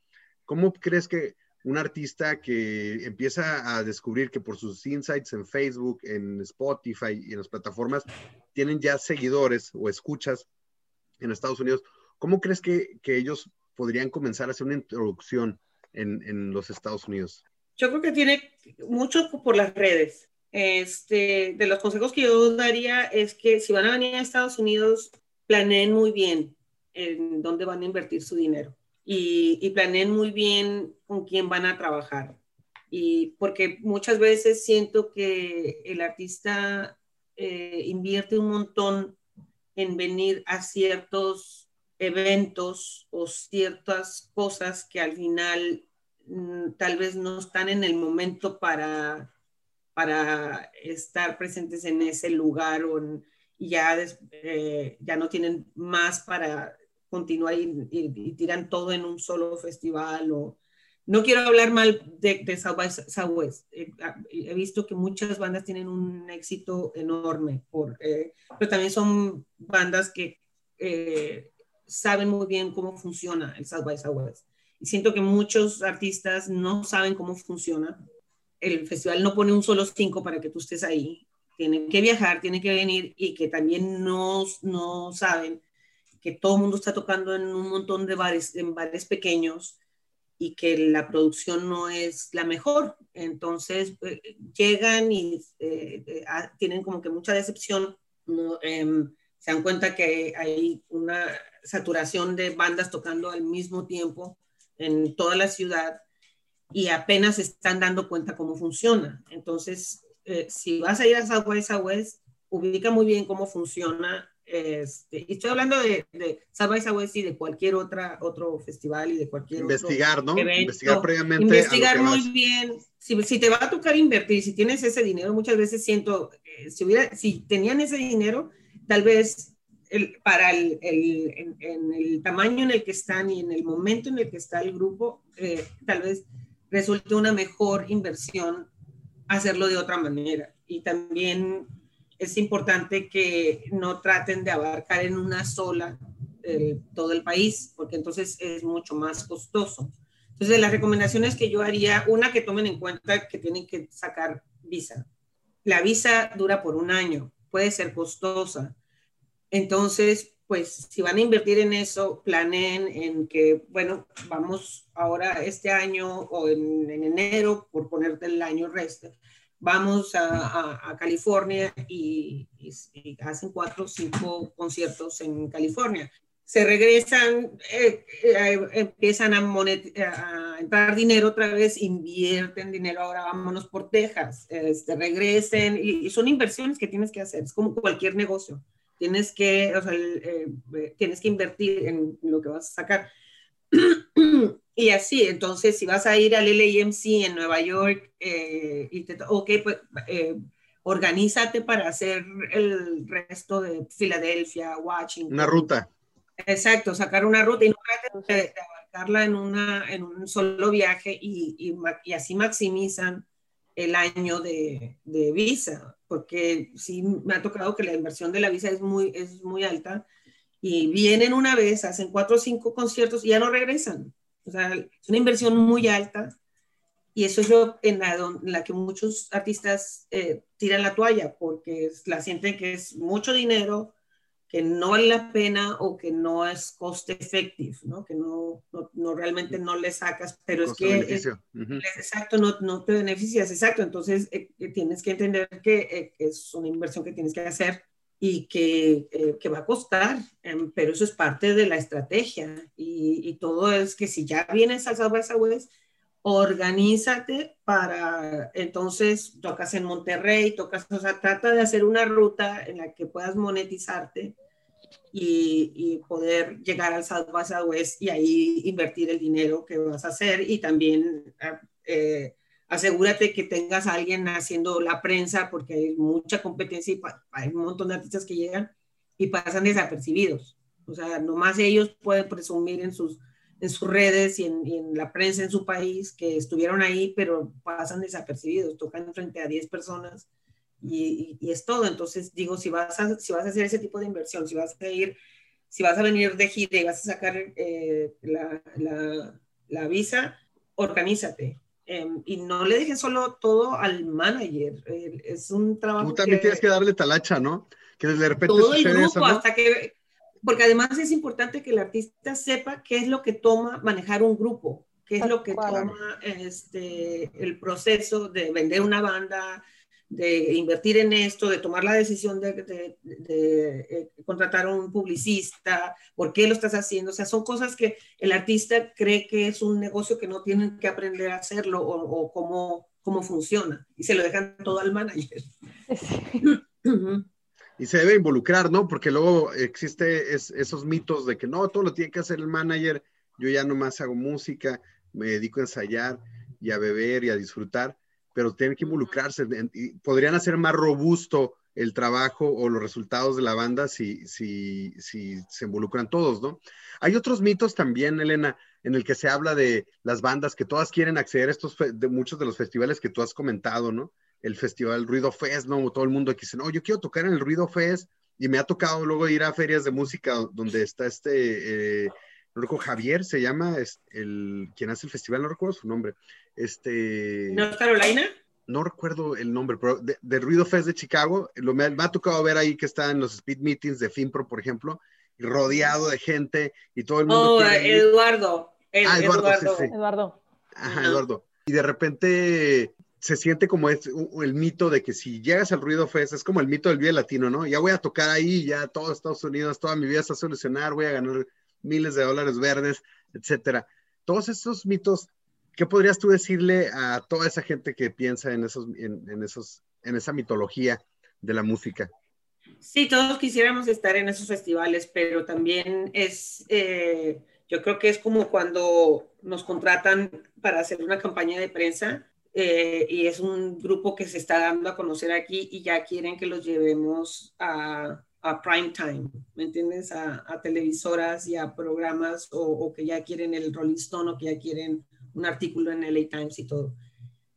¿Cómo crees que un artista que empieza a descubrir que por sus insights en Facebook, en Spotify y en las plataformas tienen ya seguidores o escuchas en Estados Unidos, ¿cómo crees que, que ellos podrían comenzar a hacer una introducción en, los Estados Unidos? Yo creo que tiene mucho por las redes. Este, de los consejos que yo daría es que si van a venir a Estados Unidos, planeen muy bien en dónde van a invertir su dinero y, y planeen muy bien con quién van a trabajar. Y porque muchas veces siento que el artista eh, invierte un montón en venir a ciertos eventos o ciertas cosas que al final mm, tal vez no están en el momento para para estar presentes en ese lugar o y ya, eh, ya no tienen más para continuar y, tiran todo en un solo festival o no quiero hablar mal de, de Southwest. Eh, ah, he visto que muchas bandas tienen un éxito enorme, por, eh, pero también son bandas que eh, saben muy bien cómo funciona el South by Southwest. Y siento que muchos artistas no saben cómo funciona. El festival no pone un solo cinco para que tú estés ahí. Tienen que viajar, tienen que venir y que también no, no saben que todo el mundo está tocando en un montón de bares, en bares pequeños y que la producción no es la mejor. Entonces eh, llegan y eh, eh, tienen como que mucha decepción. Em, se dan cuenta que hay una saturación de bandas tocando al mismo tiempo en toda la ciudad y apenas están dando cuenta cómo funciona. Entonces, si vas a ir a South by Southwest, ubica muy bien cómo funciona este, y estoy hablando de, de South by Southwest y de cualquier otra, otro festival y de cualquier Investigar, ¿no? Investigar previamente. Investigar muy bien. Si, si, te va a tocar invertir, si tienes ese dinero, muchas veces siento, eh, si, hubiera, si tenían ese dinero, tal vez el, para el, el en, el tamaño en el que están y en el momento en el que está el grupo, eh, tal vez resulte una mejor inversión hacerlo de otra manera. Y también es importante que no traten de abarcar en una sola eh, todo el país, porque entonces es mucho más costoso. Entonces, las recomendaciones que yo haría, una que tomen en cuenta que tienen que sacar visa. La visa dura por un año, puede ser costosa. Entonces, pues si van a invertir en eso, planeen en que, bueno, vamos ahora este año o en, en enero, por ponerte el año resto, vamos a, California y, hacen cuatro o cinco conciertos en California. Se regresan, eh, eh, empiezan a, a, entrar dinero otra vez, invierten dinero, ahora vámonos por Texas, este, regresen, y, son inversiones que tienes que hacer, es como cualquier negocio. Tienes que, o sea, eh, tienes que invertir en lo que vas a sacar. Y así, entonces, si vas a ir al LAMC en Nueva York, eh, y te, ok, pues eh, organízate para hacer el resto de Filadelfia, Washington. Una ruta. Exacto, sacar una ruta y no trates de, abarcarla en, una, en un solo viaje y, y, y así maximizan el año de, de, visa, porque sí me ha tocado que la inversión de la visa es muy, es muy alta y vienen una vez, hacen cuatro o cinco conciertos y ya no regresan. O sea, es una inversión muy alta y eso es lo en la, que muchos artistas eh, tiran la toalla porque la sienten que es mucho dinero, que no vale la pena o que no es cost effective, ¿no? que no, no, realmente no le sacas, pero es que es, exacto, no, no, te beneficias, exacto, entonces eh, eh, tienes que entender que es una inversión que tienes que hacer y que, eh, que, va a costar, em, pero eso es parte de la estrategia y, y, todo es que si ya vienes al South by Southwest, organízate para, entonces tocas en Monterrey, tocas, o sea, trata de hacer una ruta en la que puedas monetizarte y, poder llegar al South by Southwest y ahí invertir el dinero que vas a hacer y también eh, asegúrate que tengas a alguien haciendo la prensa porque hay mucha competencia y hay un montón de artistas que llegan y pasan desapercibidos. O sea, nomás ellos pueden presumir en sus, en sus redes y en, la prensa en su país que estuvieron ahí, pero pasan desapercibidos, tocan frente a 10 personas y, y, es todo. Entonces, digo, si vas, a, si vas a hacer ese tipo de inversión, si vas a ir, si vas a venir de gira y vas a sacar eh, la, la, la visa, organízate Em, y no le dejen solo todo al manager. Eh, es un trabajo. Tú también tienes que darle talacha, ¿no? Que de repente todo el grupo, hasta que. Porque además es importante que el artista sepa qué es lo que toma manejar un grupo, qué es lo que toma este, el proceso de vender una banda, de invertir en esto, de tomar la decisión de, eh, contratar a un publicista, por qué lo estás haciendo. O sea, son cosas que el artista cree que es un negocio que no tienen que aprender a hacerlo o, cómo, cómo funciona. Y se lo dejan todo al manager. y se debe involucrar, ¿no? Porque luego existe esos mitos de que no, todo lo tiene que hacer el manager, yo ya nomás hago música, me dedico a ensayar y a beber y a disfrutar pero tienen que involucrarse y podrían hacer más robusto el trabajo o los resultados de la banda si, si, si se involucran todos, ¿no? Hay otros mitos también, Elena, en el que se habla de las bandas que todas quieren acceder a estos, de muchos de los festivales que tú has comentado, ¿no? El festival Ruido Fest, ¿no? Todo el mundo que dice, no, yo quiero tocar en el Ruido Fest y me ha tocado luego ir a ferias de música donde está este, eh, no recuerdo, Javier se llama, es el, quien hace el festival, no recuerdo su nombre. Este. ¿No Carolina? No recuerdo el nombre, pero de, Ruido Fest de Chicago, lo, me, ha tocado ver ahí que está en los speed meetings de FIMPRO, por ejemplo, rodeado de gente y todo el mundo. Oh, Eduardo. ah, Eduardo. Eduardo. Ajá, Eduardo. Y de repente se siente como es el mito de que si llegas al Ruido Fest, es como el mito del Vive Latino, ¿no? Ya voy a tocar ahí, ya todo Estados Unidos, toda mi vida está a solucionar, voy a ganar miles de dólares verdes, etcétera. Todos estos mitos, ¿qué podrías tú decirle a toda esa gente que piensa en esos, en, esos, en esa mitología de la música? Sí, todos quisiéramos estar en esos festivales, pero también es, eh, yo creo que es como cuando nos contratan para hacer una campaña de prensa eh, y es un grupo que se está dando a conocer aquí y ya quieren que los llevemos a, a prime time, ¿me entiendes? A, televisoras y a programas o, que ya quieren el Rolling Stone o que ya quieren un artículo en LA Times y todo.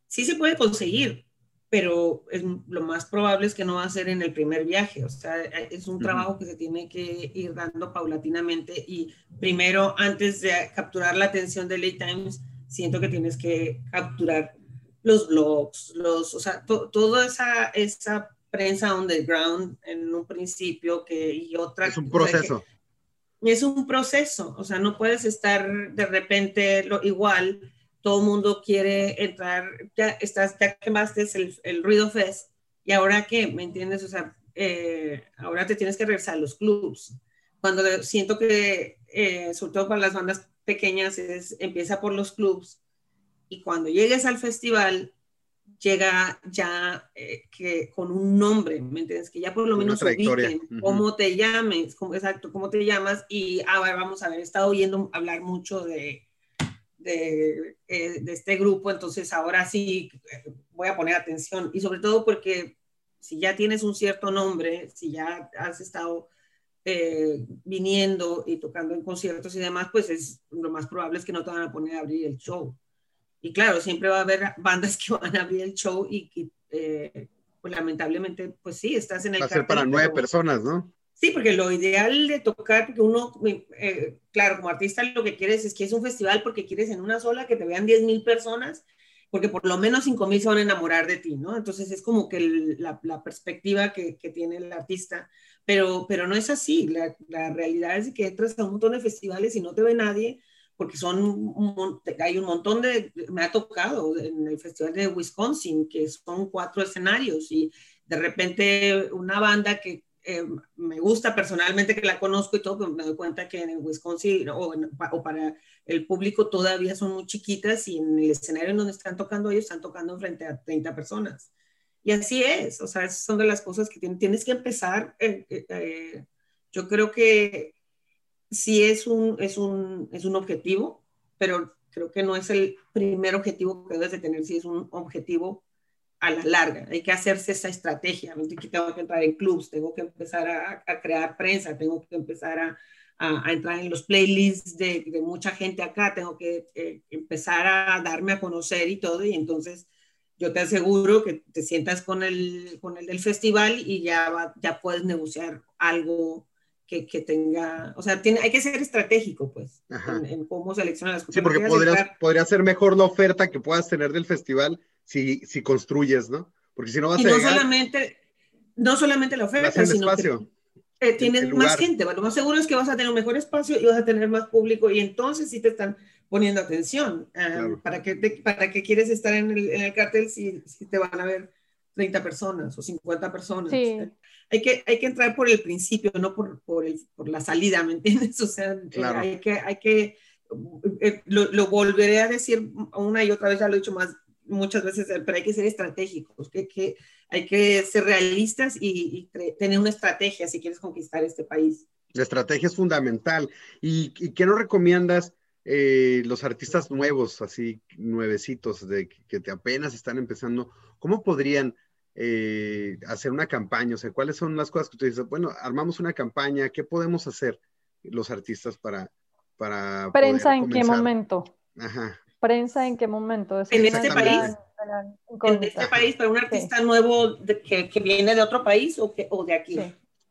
Sí se puede conseguir, pero es, lo más probable es que no va a ser en el primer viaje. O sea, es un trabajo que se tiene que ir dando paulatinamente y primero, antes de capturar la atención de LA Times, siento que tienes que capturar los blogs, los, o sea, toda esa, esa prensa underground en un principio que, y otra. Es un proceso. es un proceso, o sea, no puedes estar de repente lo, igual, todo el mundo quiere entrar, ya, estás, ya quemaste el, el ruido fest, y ahora qué, ¿me entiendes? O sea, eh, ahora te tienes que regresar a los clubs. Cuando siento que, eh, sobre todo para las bandas pequeñas, es, empieza por los clubs, y cuando llegues al festival, llega ya eh, que con un nombre, ¿me entiendes? Que ya por lo menos ubiquen cómo te llames, cómo, exacto, cómo te llamas y ahora vamos a ver, he estado oyendo hablar mucho de, de, eh, de, este grupo, entonces ahora sí eh, voy a poner atención y sobre todo porque si ya tienes un cierto nombre, si ya has estado viniendo y tocando en conciertos y demás, pues es lo más probable es que no te van a poner a abrir el show. Y claro, siempre va a haber bandas que van a abrir el show y, eh, pues lamentablemente, pues sí, estás en el... Va a ser para nueve personas, ¿no? Sí, porque lo ideal de tocar, porque uno, eh, claro, como artista lo que quieres es que es un festival porque quieres en una sola que te vean 10 mil personas, porque por lo menos 5 mil se van a enamorar de ti, ¿no? Entonces es como que la, la, perspectiva que, que, tiene el artista, pero, pero no es así, la, la realidad es que entras a un montón de festivales y no te ve nadie, porque son hay un montón de, me ha tocado en el Festival de Wisconsin, que son cuatro escenarios y de repente una banda que eh, me gusta personalmente, que la conozco y todo, pero me doy cuenta que en Wisconsin o, o, para el público todavía son muy chiquitas y en el escenario en donde están tocando ellos están tocando frente a 30 personas. Y así es, o sea, esas son de las cosas que tienes que empezar. Eh, eh, yo creo que sí es un, es un, es un objetivo, pero creo que no es el primer objetivo que debes de tener, si es un objetivo a la larga. Hay que hacerse esa estrategia. Tengo que entrar en clubs, tengo que empezar a, crear prensa, tengo que empezar a, entrar en los playlists de, de, mucha gente acá, tengo que eh, empezar a darme a conocer y todo. Y entonces yo te aseguro que te sientas con el, con el del festival y ya, ya puedes negociar algo que, que, tenga, o sea, tiene, hay que ser estratégico, pues, en, cómo seleccionar las cosas. Sí, porque podría ser mejor la oferta que puedas tener del festival si, si construyes, ¿no? Porque si no vas y a no solamente, no solamente la oferta, sino espacio, que eh, tienes más gente, lo más seguro es que vas a tener un mejor espacio y vas a tener más público y entonces sí te están poniendo atención. Ah, ¿para, qué ¿Para qué quieres estar en el, en el cartel si, si te van a ver 30 personas o 50 personas? Sí hay que, hay que entrar por el principio, no por, por, el, por la salida, ¿me entiendes? O sea, eh, hay que, hay que eh, lo, lo, volveré a decir una y otra vez, ya lo he dicho más muchas veces, pero hay que ser estratégicos, que, que hay que ser realistas y, tener una estrategia si quieres conquistar este país. La estrategia es fundamental. ¿Y, y qué nos recomiendas eh, los artistas nuevos, así nuevecitos, de que te apenas están empezando? ¿Cómo podrían eh, hacer una campaña? O sea, ¿cuáles son las cosas que tú dices? Bueno, armamos una campaña, ¿qué podemos hacer los artistas para... para ¿Prensa en qué momento? Ajá. ¿Prensa en qué momento? en este país. en este país, para un artista nuevo que, que, viene de otro país o, que, o de aquí.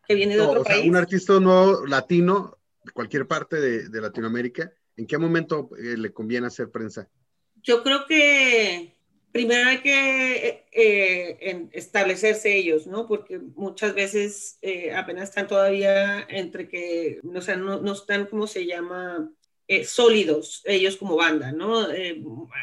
Que viene de otro país. un artista nuevo latino, de cualquier parte de, de Latinoamérica, ¿en qué momento eh, le conviene hacer prensa? Yo creo que primero hay que eh, establecerse ellos, ¿no? Porque muchas veces eh, apenas están todavía entre que, o sea, no, no están, ¿cómo se llama? Eh, sólidos ellos como banda, ¿no? he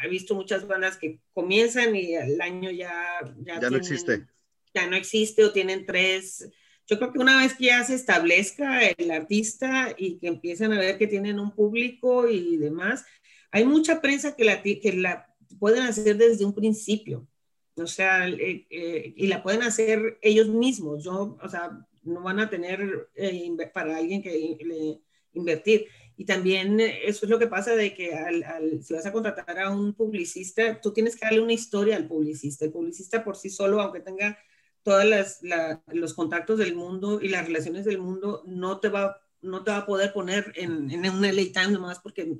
visto muchas bandas que comienzan y el año ya... Ya, ya no existe. Ya no existe o tienen tres. Yo creo que una vez que ya se establezca el artista y que empiezan a ver que tienen un público y demás, hay mucha prensa que la, que la pueden hacer desde un principio, o sea, eh, eh, y la pueden hacer ellos mismos, yo, o sea, no van a tener eh, para alguien que le invertir. Y también eso es lo que pasa de que al, si vas a contratar a un publicista, tú tienes que darle una historia al publicista. El publicista por sí solo, aunque tenga todos los contactos del mundo y las relaciones del mundo, no te va, no te va a poder poner en, en un LA Times nomás porque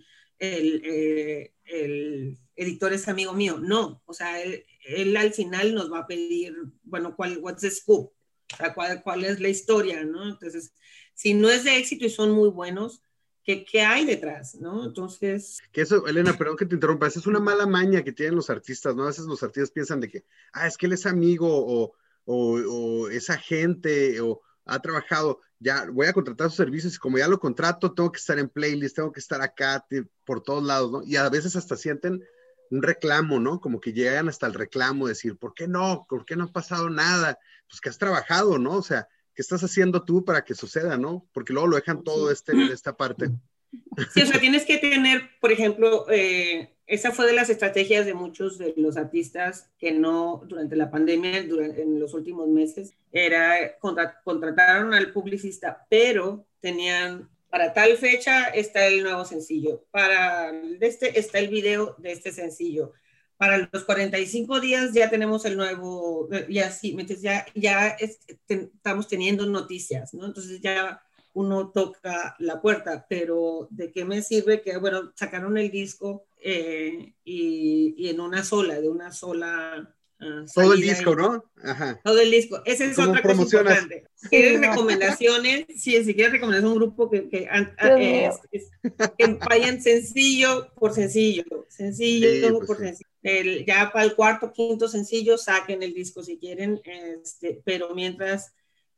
el, el editor es amigo mío. No, o sea, él, al final nos va a pedir, bueno, ¿cuál, what's the scoop? O ¿cuál, ¿cuál, es la historia, no? Entonces, si no es de éxito y son muy buenos, ¿qué, qué hay detrás, no? Entonces... Que eso, Elena, perdón que te interrumpa, es una mala maña que tienen los artistas, ¿no? A veces los artistas piensan de que, ah, es que él es amigo o, o, o es agente o ha trabajado, ya voy a contratar sus servicios y como ya lo contrato, tengo que estar en playlist, tengo que estar acá por todos lados, ¿no? Y a veces hasta sienten un reclamo, ¿no? Como que llegan hasta el reclamo, decir, ¿por qué no? ¿Por qué no ha pasado nada? Pues que has trabajado, ¿no? O sea, ¿qué estás haciendo tú para que suceda, ¿no? Porque luego lo dejan todo este, esta parte. Sí, o sea, tienes que tener, por ejemplo, eh, esa fue de las estrategias de muchos de los artistas que no, durante la pandemia, durante, en los últimos meses, era, contrataron al publicista, pero tenían para tal fecha está el nuevo sencillo, para este está el video de este sencillo. Para los 45 días ya tenemos el nuevo, ya sí, ya, ya estamos teniendo noticias, ¿no? Entonces ya uno toca la puerta, pero ¿de qué me sirve que, bueno, sacaron el disco eh, y, y, en una sola, de una sola Ah, todo el disco, ¿no? Ajá. Todo el disco. Esa es otra cosa importante. ¿Quieres recomendaciones? Sí, si quieres recomendaciones, un grupo que, que, vayan sencillo por sencillo, sencillo pues por sencillo. ya para el cuarto, quinto sencillo, saquen el disco si quieren, este, pero mientras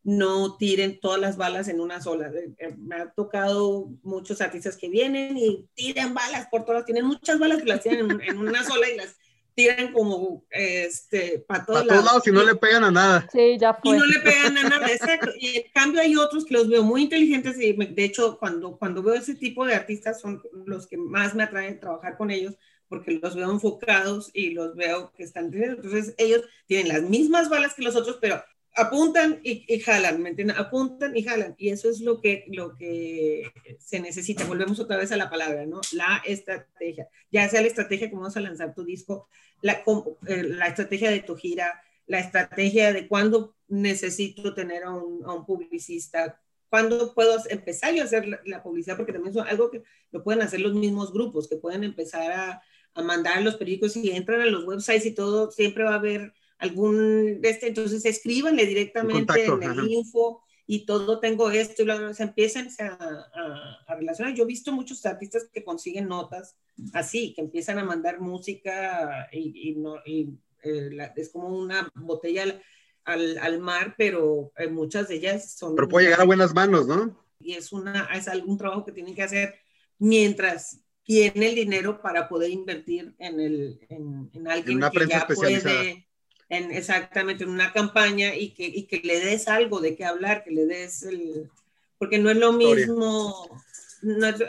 no tiren todas las balas en una sola. Eh, eh, me ha tocado muchos artistas que vienen y tiran balas por todas, tienen muchas balas que las tienen en, en una sola y las tiran como este, para todos, lados. y no le pegan a nada. Sí, ya fue. Y no le pegan a nada, exacto. Y en cambio hay otros que los veo muy inteligentes y de hecho cuando, cuando veo ese tipo de artistas son los que más me atraen trabajar con ellos porque los veo enfocados y los veo que están, entonces ellos tienen las mismas balas que los otros, pero apuntan y, jalan, ¿me entienden? Apuntan y jalan. Y eso es lo que, lo que se necesita. Volvemos otra vez a la palabra, ¿no? La estrategia. Ya sea la estrategia que vamos a lanzar tu disco, la, eh, la estrategia de tu gira, la estrategia de cuándo necesito tener a un, a un publicista, cuándo puedo empezar yo a hacer la, publicidad, porque también es algo que lo pueden hacer los mismos grupos, que pueden empezar a, a mandar los periódicos y entran a los websites y todo, siempre va a haber algún este, entonces escríbanle directamente en el info y todo tengo esto y luego se empiezan a, a, relacionar. Yo he visto muchos artistas que consiguen notas así, que empiezan a mandar música y, y no, y, eh, es como una botella al, al mar, pero eh, muchas de ellas son... Pero puede llegar a buenas manos, ¿no? Y es, una, es algún trabajo que tienen que hacer mientras tiene el dinero para poder invertir en, el, en, en alguien una que ya puede en, exactamente en una campaña y que, y que le des algo de qué hablar, que le des el... Porque no es lo mismo,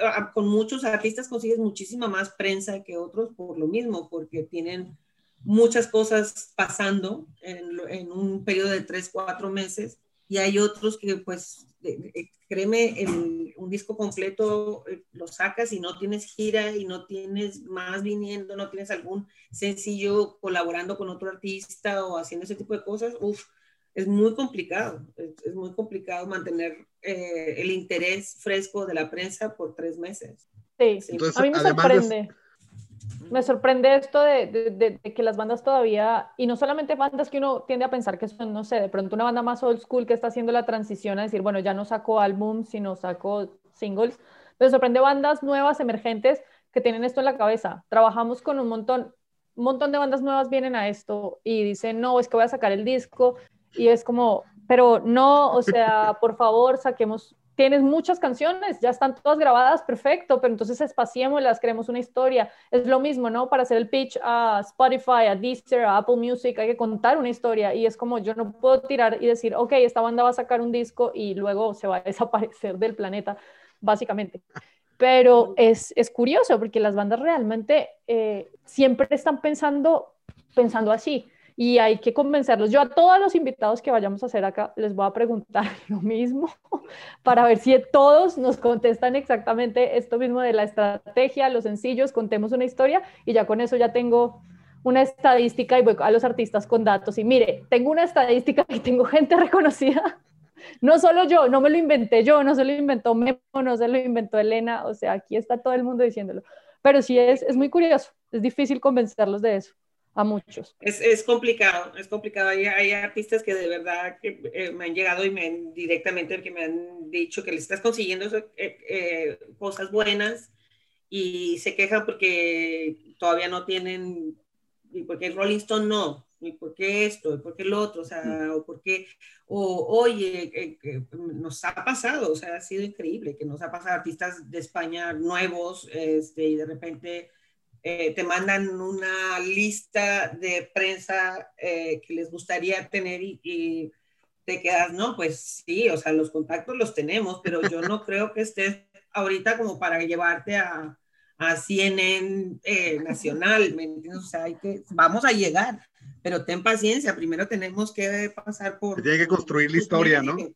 ah, con muchos artistas consigues muchísima más prensa que otros por lo mismo, porque tienen muchas cosas pasando en, en un periodo de tres, cuatro meses y hay otros que pues créeme, un disco completo eh, lo sacas y no tienes gira y no tienes más viniendo, no tienes algún sencillo colaborando con otro artista o haciendo ese tipo de cosas, uf, es muy complicado, es, muy complicado mantener eh, el interés fresco de la prensa por tres meses. Sí, a mí me sorprende me sorprende esto de, que las bandas todavía, y no solamente bandas que uno tiende a pensar que son, no sé, de pronto una banda más old school que está haciendo la transición a decir, bueno, ya no saco álbum, sino saco singles, me sorprende bandas nuevas, emergentes, que tienen esto en la cabeza. Trabajamos con un montón, un montón de bandas nuevas vienen a esto y dicen, no, es que voy a sacar el disco, y es como, pero no, o sea, por favor, saquemos tienes muchas canciones, ya están todas grabadas, perfecto, pero entonces las creemos una historia. Es lo mismo, ¿no? Para hacer el pitch a Spotify, a Deezer, a Apple Music, hay que contar una historia y es como yo no puedo tirar y decir, ok, esta banda va a sacar un disco y luego se va a desaparecer del planeta, básicamente. Pero es, es curioso porque las bandas realmente eh, siempre están pensando, pensando así y hay que convencerlos. Yo a todos los invitados que vayamos a hacer acá les voy a preguntar lo mismo para ver si todos nos contestan exactamente esto mismo de la estrategia, los sencillos, contemos una historia y ya con eso ya tengo una estadística y voy a los artistas con datos y mire, tengo una estadística y tengo gente reconocida. No solo yo, no me lo inventé yo, no se lo inventó Memo, no se lo inventó Elena, o sea, aquí está todo el mundo diciéndolo. Pero sí es, es muy curioso, es difícil convencerlos de eso a muchos. Es, es complicado, es complicado. Hay, hay, artistas que de verdad que, eh, me han llegado y me han directamente que me han dicho que les estás consiguiendo eh, eh, cosas buenas y se quejan porque todavía no tienen, y porque Rolling Stone no, y por qué esto, y por qué lo otro, o sea, mm. o por qué, o oye, nos ha pasado, o sea, ha sido increíble que nos ha pasado artistas de España nuevos, este, y de repente eh, te mandan una lista de prensa eh, que les gustaría tener y, te quedas, no, pues sí, o sea, los contactos los tenemos, pero yo no creo que estés ahorita como para llevarte a, a CNN eh, nacional, ¿me entiendes? O sea, hay que, vamos a llegar, pero ten paciencia, primero tenemos que pasar por... Tiene que construir la historia, ¿no? O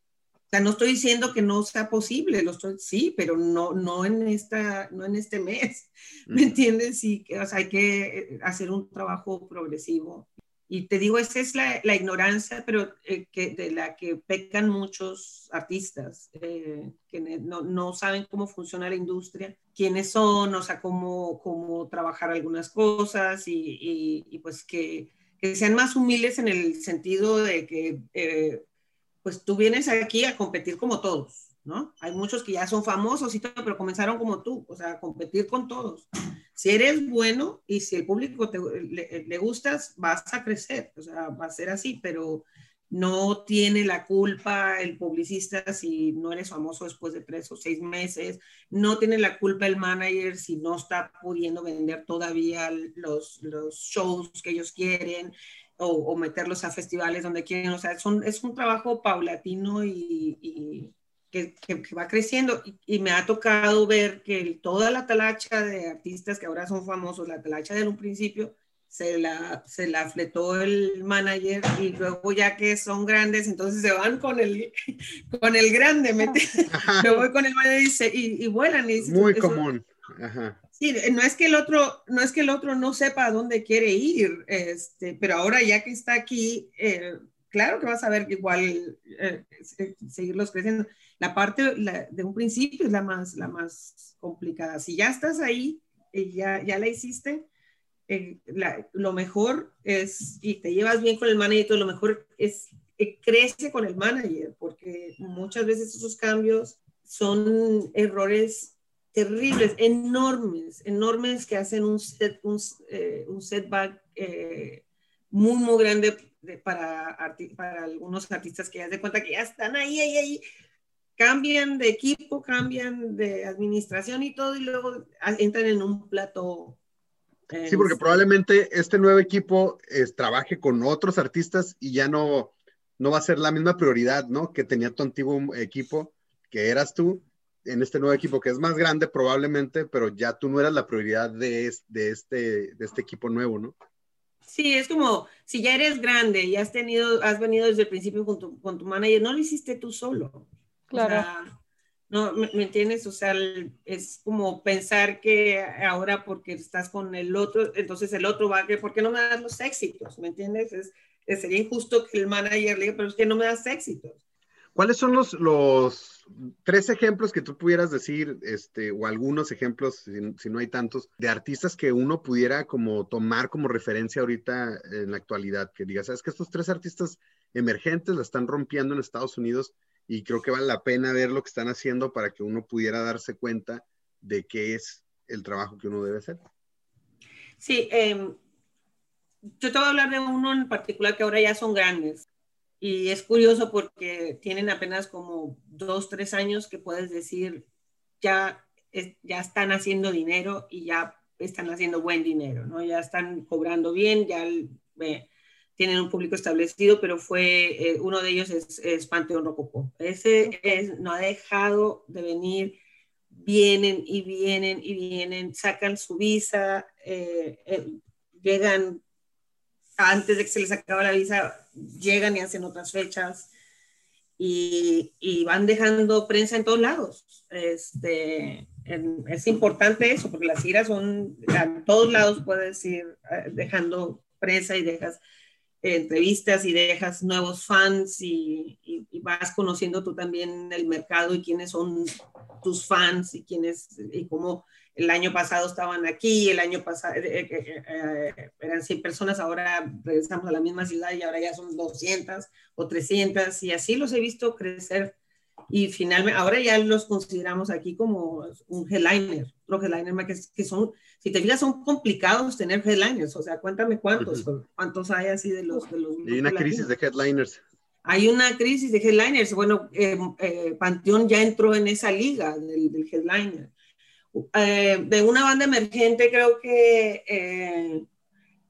sea, no estoy diciendo que no sea posible, lo estoy, sí, pero no, no, en, esta, no en este mes, ¿me entiendes? Sí, o sea, hay que eh, hacer un trabajo progresivo. Y te digo, esa es la, la ignorancia, pero eh, que, de la que pecan muchos artistas, eh, que no, no, saben cómo funciona la industria, quiénes son, o sea, cómo, cómo trabajar algunas cosas y, y, y pues que, que, sean más humildes en el sentido de que pues tú vienes aquí a competir como todos, ¿no? Hay muchos que ya son famosos y todo, pero comenzaron como tú, o sea, a competir con todos. Si eres bueno y si el público te, le, gustas, vas a crecer, o sea, va a ser así, pero no tiene la culpa el publicista si no eres famoso después de tres o seis meses, no tiene la culpa el manager si no está pudiendo vender todavía los, los shows que ellos quieren, o, meterlos a festivales donde quieren. O sea, son, es un trabajo paulatino y, que, va creciendo. Y, me ha tocado ver que toda la talacha de artistas que ahora son famosos, la talacha de un principio, se la, se la fletó el manager y luego ya que son grandes, entonces se van con el, con el grande. Me, voy con el manager y, y, vuelan. Y, Muy común. Sí, no es que el otro, no es que el otro no sepa a dónde quiere ir, este, pero ahora ya que está aquí, eh, claro que vas a ver igual eh, seguirlos creciendo. La parte de un principio es la más, la más complicada. Si ya estás ahí y ya, ya la hiciste, eh, lo mejor es, y te llevas bien con el manager, lo mejor es crece con el manager, porque muchas veces esos cambios son errores terribles, enormes, enormes que hacen un, set, un, eh, un setback eh, muy, muy grande para, para algunos artistas que ya se cuenta que ya están ahí, ahí, ahí, cambian de equipo, cambian de administración y todo, y luego entran en un plato. Eh, sí, porque probablemente este nuevo equipo trabaje con otros artistas y ya no, no va a ser la misma prioridad, ¿no? Que tenía tu antiguo equipo, que eras tú, en este nuevo equipo que es más grande probablemente, pero ya tú no eras la prioridad de, de, este, de este equipo nuevo, ¿no? Sí, es como si ya eres grande y has tenido, has venido desde el principio con tu, con tu manager, no lo hiciste tú solo. Claro. no, ¿me, entiendes? O sea, es como pensar que ahora porque estás con el otro, entonces el otro va a que, ¿por qué no me das los éxitos? ¿Me entiendes? Es, sería injusto que el manager le diga, pero es que no me das éxitos. ¿Cuáles son los, tres ejemplos que tú pudieras decir, este, o algunos ejemplos, si, no hay tantos, de artistas que uno pudiera como tomar como referencia ahorita en la actualidad? Que digas, sabes que estos tres artistas emergentes la están rompiendo en Estados Unidos y creo que vale la pena ver lo que están haciendo para que uno pudiera darse cuenta de qué es el trabajo que uno debe hacer. Sí, em, yo te voy a hablar de uno en particular que ahora ya son grandes. Y es curioso porque tienen apenas como dos, tres años que puedes decir, ya, ya están haciendo dinero y ya están haciendo buen dinero, ¿no? Ya están cobrando bien, ya tienen un público establecido, pero fue, eh, uno de ellos es, Panteón Rococó. Ese es, no ha dejado de venir, vienen y vienen y vienen, sacan su visa, eh, eh, llegan antes de que se les acabe la visa, llegan y hacen otras fechas y, van dejando prensa en todos lados. Este, es importante eso, porque las giras son, a todos lados puedes ir eh, dejando prensa y dejas entrevistas y dejas nuevos fans y, y, vas conociendo tú también el mercado y quiénes son tus fans y quiénes y cómo el año pasado estaban aquí, el año pasado eh, eh, eh, eran 100 personas, ahora regresamos a la misma ciudad y ahora ya son 200 o 300 y así los he visto crecer. Y finalmente ahora ya los consideramos aquí como un headliner, otro headliner que, que son, si te fijas, son complicados tener headliners, o sea, cuéntame cuántos, cuántos hay así de los... De los hay una crisis de headliners. Hay una crisis de headliners, bueno, Panteón ya entró en esa liga del, del headliner eh, de una banda emergente, creo que eh,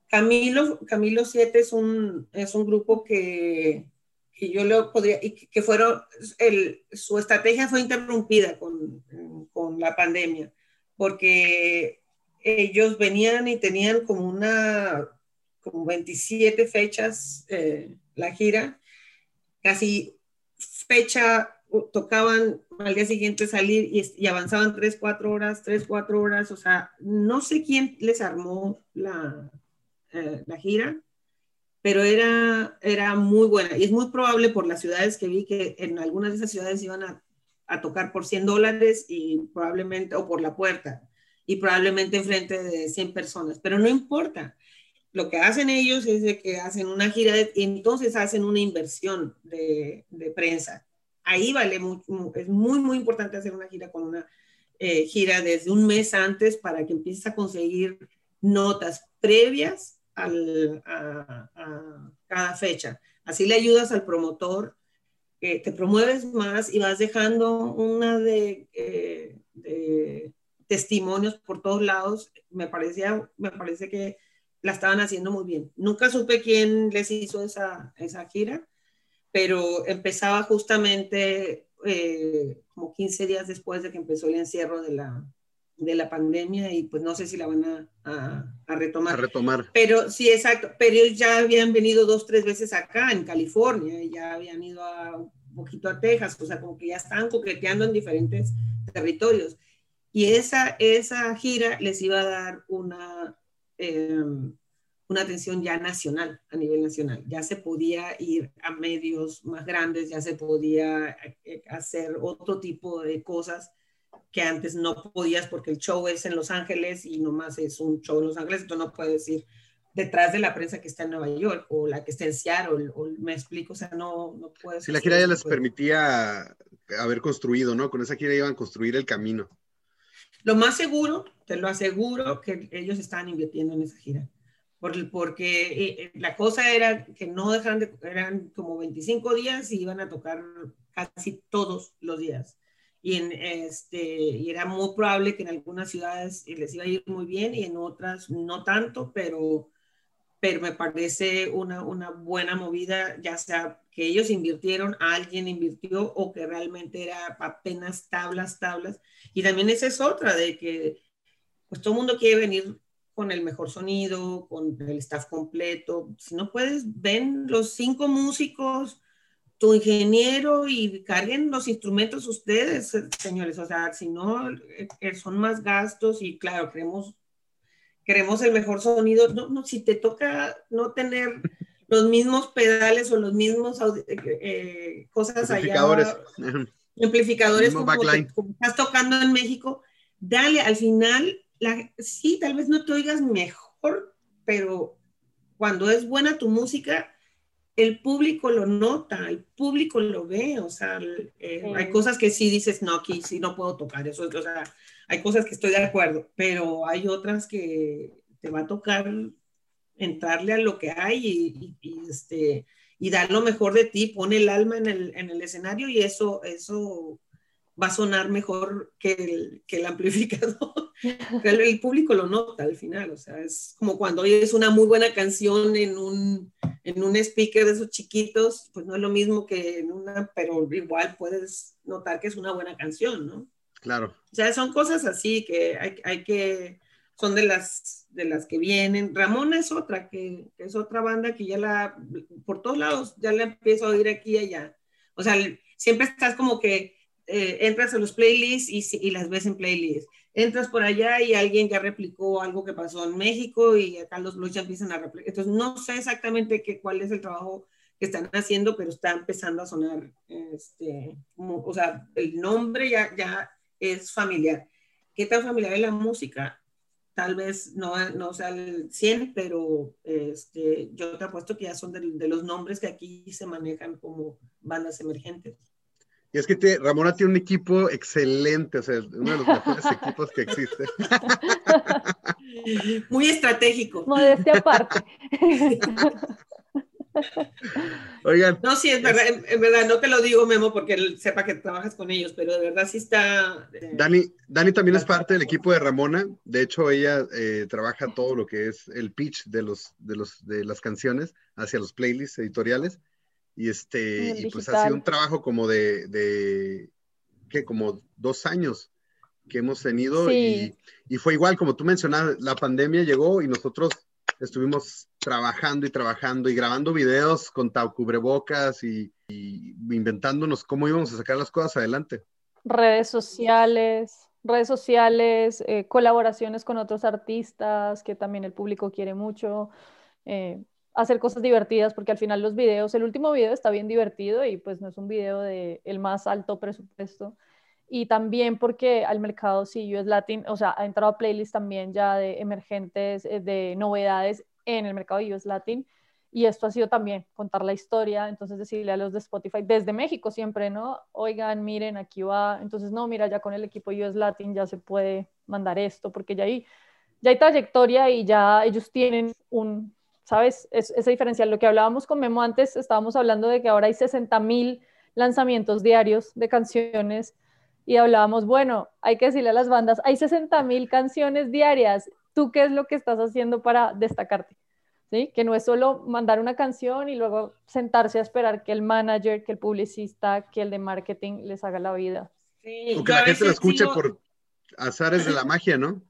Camilo, Camilo 7 es un, es un grupo que, que yo lo podría, que fueron, su estrategia fue interrumpida con, con la pandemia, porque ellos venían y tenían como una, como 27 fechas eh, la gira, casi fecha tocaban al día siguiente salir y, avanzaban tres, cuatro horas, tres, cuatro horas, o sea, no sé quién les armó la, eh, la gira, pero era, era muy buena y es muy probable por las ciudades que vi que en algunas de esas ciudades iban a, tocar por 100 dólares y probablemente, o por la puerta, y probablemente enfrente de 100 personas, pero no importa. Lo que hacen ellos es que hacen una gira y entonces hacen una inversión de prensa ahí vale, es muy, muy importante hacer una gira con una eh, gira desde un mes antes para que empieces a conseguir notas previas a, cada fecha. Así le ayudas al promotor, te promueves más y vas dejando una de, eh, de, testimonios por todos lados. Me, parecía, me parece que la estaban haciendo muy bien. Nunca supe quién les hizo esa, esa gira, pero empezaba justamente eh, como 15 días después de que empezó el encierro de la, de la pandemia y pues no sé si la van a, a, retomar. A retomar. Pero sí, exacto, pero ellos ya habían venido dos, tres veces acá en California, y ya habían ido a, un poquito a Texas, o sea, como que ya estaban coqueteando en diferentes territorios. Y esa, esa gira les iba a dar una... Em, una atención ya nacional, a nivel nacional. Ya se podía ir a medios más grandes, ya se podía eh, hacer otro tipo de cosas que antes no podías porque el show es en Los Ángeles y nomás es un show en Los Ángeles, entonces no puedes ir detrás de la prensa que está en Nueva York o la que está en Seattle, o, me explico, o sea, no, no puedes. Si la gira ya les permitía haber construido, ¿no? Con esa gira iban a construir el camino. Lo más seguro, te lo aseguro, que ellos estaban invirtiendo en esa gira porque eh, eh, la cosa era que no dejaran de, eran como 25 días y iban a tocar casi todos los días. Y, en, este, y era muy probable que en algunas ciudades les iba a ir muy bien y en otras no tanto, pero, pero me parece una, una buena movida, ya sea que ellos invirtieron, alguien invirtió o que realmente era apenas tablas, tablas. Y también esa es otra, de que pues todo el mundo quiere venir con el mejor sonido, con el staff completo. Si no puedes, ven los cinco músicos, tu ingeniero y carguen los instrumentos ustedes, señores. O sea, si no, eh, son más gastos y claro, queremos, queremos el mejor sonido. No, no, si te toca no tener los mismos pedales o los mismos eh, eh, cosas amplificadores. allá. Amplificadores. como, como, estás tocando en México, dale, al final, la, sí, tal vez no te oigas mejor, pero cuando es buena tu música, el público lo nota, el público lo ve, o sea, eh, hay cosas que sí dices, no, aquí sí no puedo tocar eso, o sea, hay cosas que estoy de acuerdo, pero hay otras que te va a tocar entrarle a lo que hay y, este, y dar lo mejor de ti, pone el alma en el, en el escenario y eso, eso va a sonar mejor que el, que el amplificador. el, el, público lo nota al final, o sea, es como cuando oyes una muy buena canción en un, en un speaker de esos chiquitos, pues no es lo mismo que en una, pero igual puedes notar que es una buena canción, ¿no? Claro. O sea, son cosas así que hay, hay que, son de las, de las que vienen. Ramona es otra, que, que, es otra banda que ya la, por todos lados, ya la empiezo a oír aquí y allá. O sea, siempre estás como que eh, entras a los playlists y, las ves en playlists. Entras por allá y alguien ya replicó algo que pasó en México y acá los blues ya empiezan a replicar. Entonces, no sé exactamente qué, cuál es el trabajo que están haciendo, pero está empezando a sonar, este, como, o sea, el nombre ya, ya es familiar. ¿Qué tan familiar es la música? Tal vez no, no sea el 100, pero este, yo te apuesto que ya son de los nombres que aquí se manejan como bandas emergentes. Y es que te, Ramona tiene un equipo excelente, o sea, uno de los mejores equipos que existe. Muy estratégico. Modestia aparte. Oigan. No, sí, es verdad, en, en, verdad, no te lo digo, Memo, porque él sepa que trabajas con ellos, pero de verdad sí está. Eh, Dani, Dani también es parte del equipo de Ramona. De hecho, ella eh, trabaja todo lo que es el pitch de los, de los, de las canciones hacia los playlists editoriales. Y este, y pues ha sido un trabajo como de, de ¿qué? Como dos años que hemos tenido sí. y, y, fue igual, como tú mencionabas, la pandemia llegó y nosotros estuvimos trabajando y trabajando y grabando videos con cubrebocas y, y inventándonos cómo íbamos a sacar las cosas adelante. Redes sociales, redes sociales, eh, colaboraciones con otros artistas que también el público quiere mucho. Eh, hacer cosas divertidas, porque al final los videos, el último video está bien divertido y pues no es un video de el más alto presupuesto. Y también porque al mercado sí, US Latin, o sea, ha entrado a playlists también ya de emergentes, eh, de novedades en el mercado de US Latin. Y esto ha sido también contar la historia, entonces decirle a los de Spotify, desde México siempre, ¿no? Oigan, miren, aquí va. Entonces, no, mira, ya con el equipo US Latin ya se puede mandar esto, porque ya hay, ya hay trayectoria y ya ellos tienen un, ¿sabes? Es, ese diferencial. Lo que hablábamos con Memo antes, estábamos hablando de que ahora hay 60 mil lanzamientos diarios de canciones y hablábamos, bueno, hay que decirle a las bandas, hay 60 mil canciones diarias, ¿tú qué es lo que estás haciendo para destacarte? ¿Sí? Que no es solo mandar una canción y luego sentarse a esperar que el manager, que el publicista, que el de marketing les haga la vida. Sí, o que la gente lo escuche por azares de la magia, ¿no?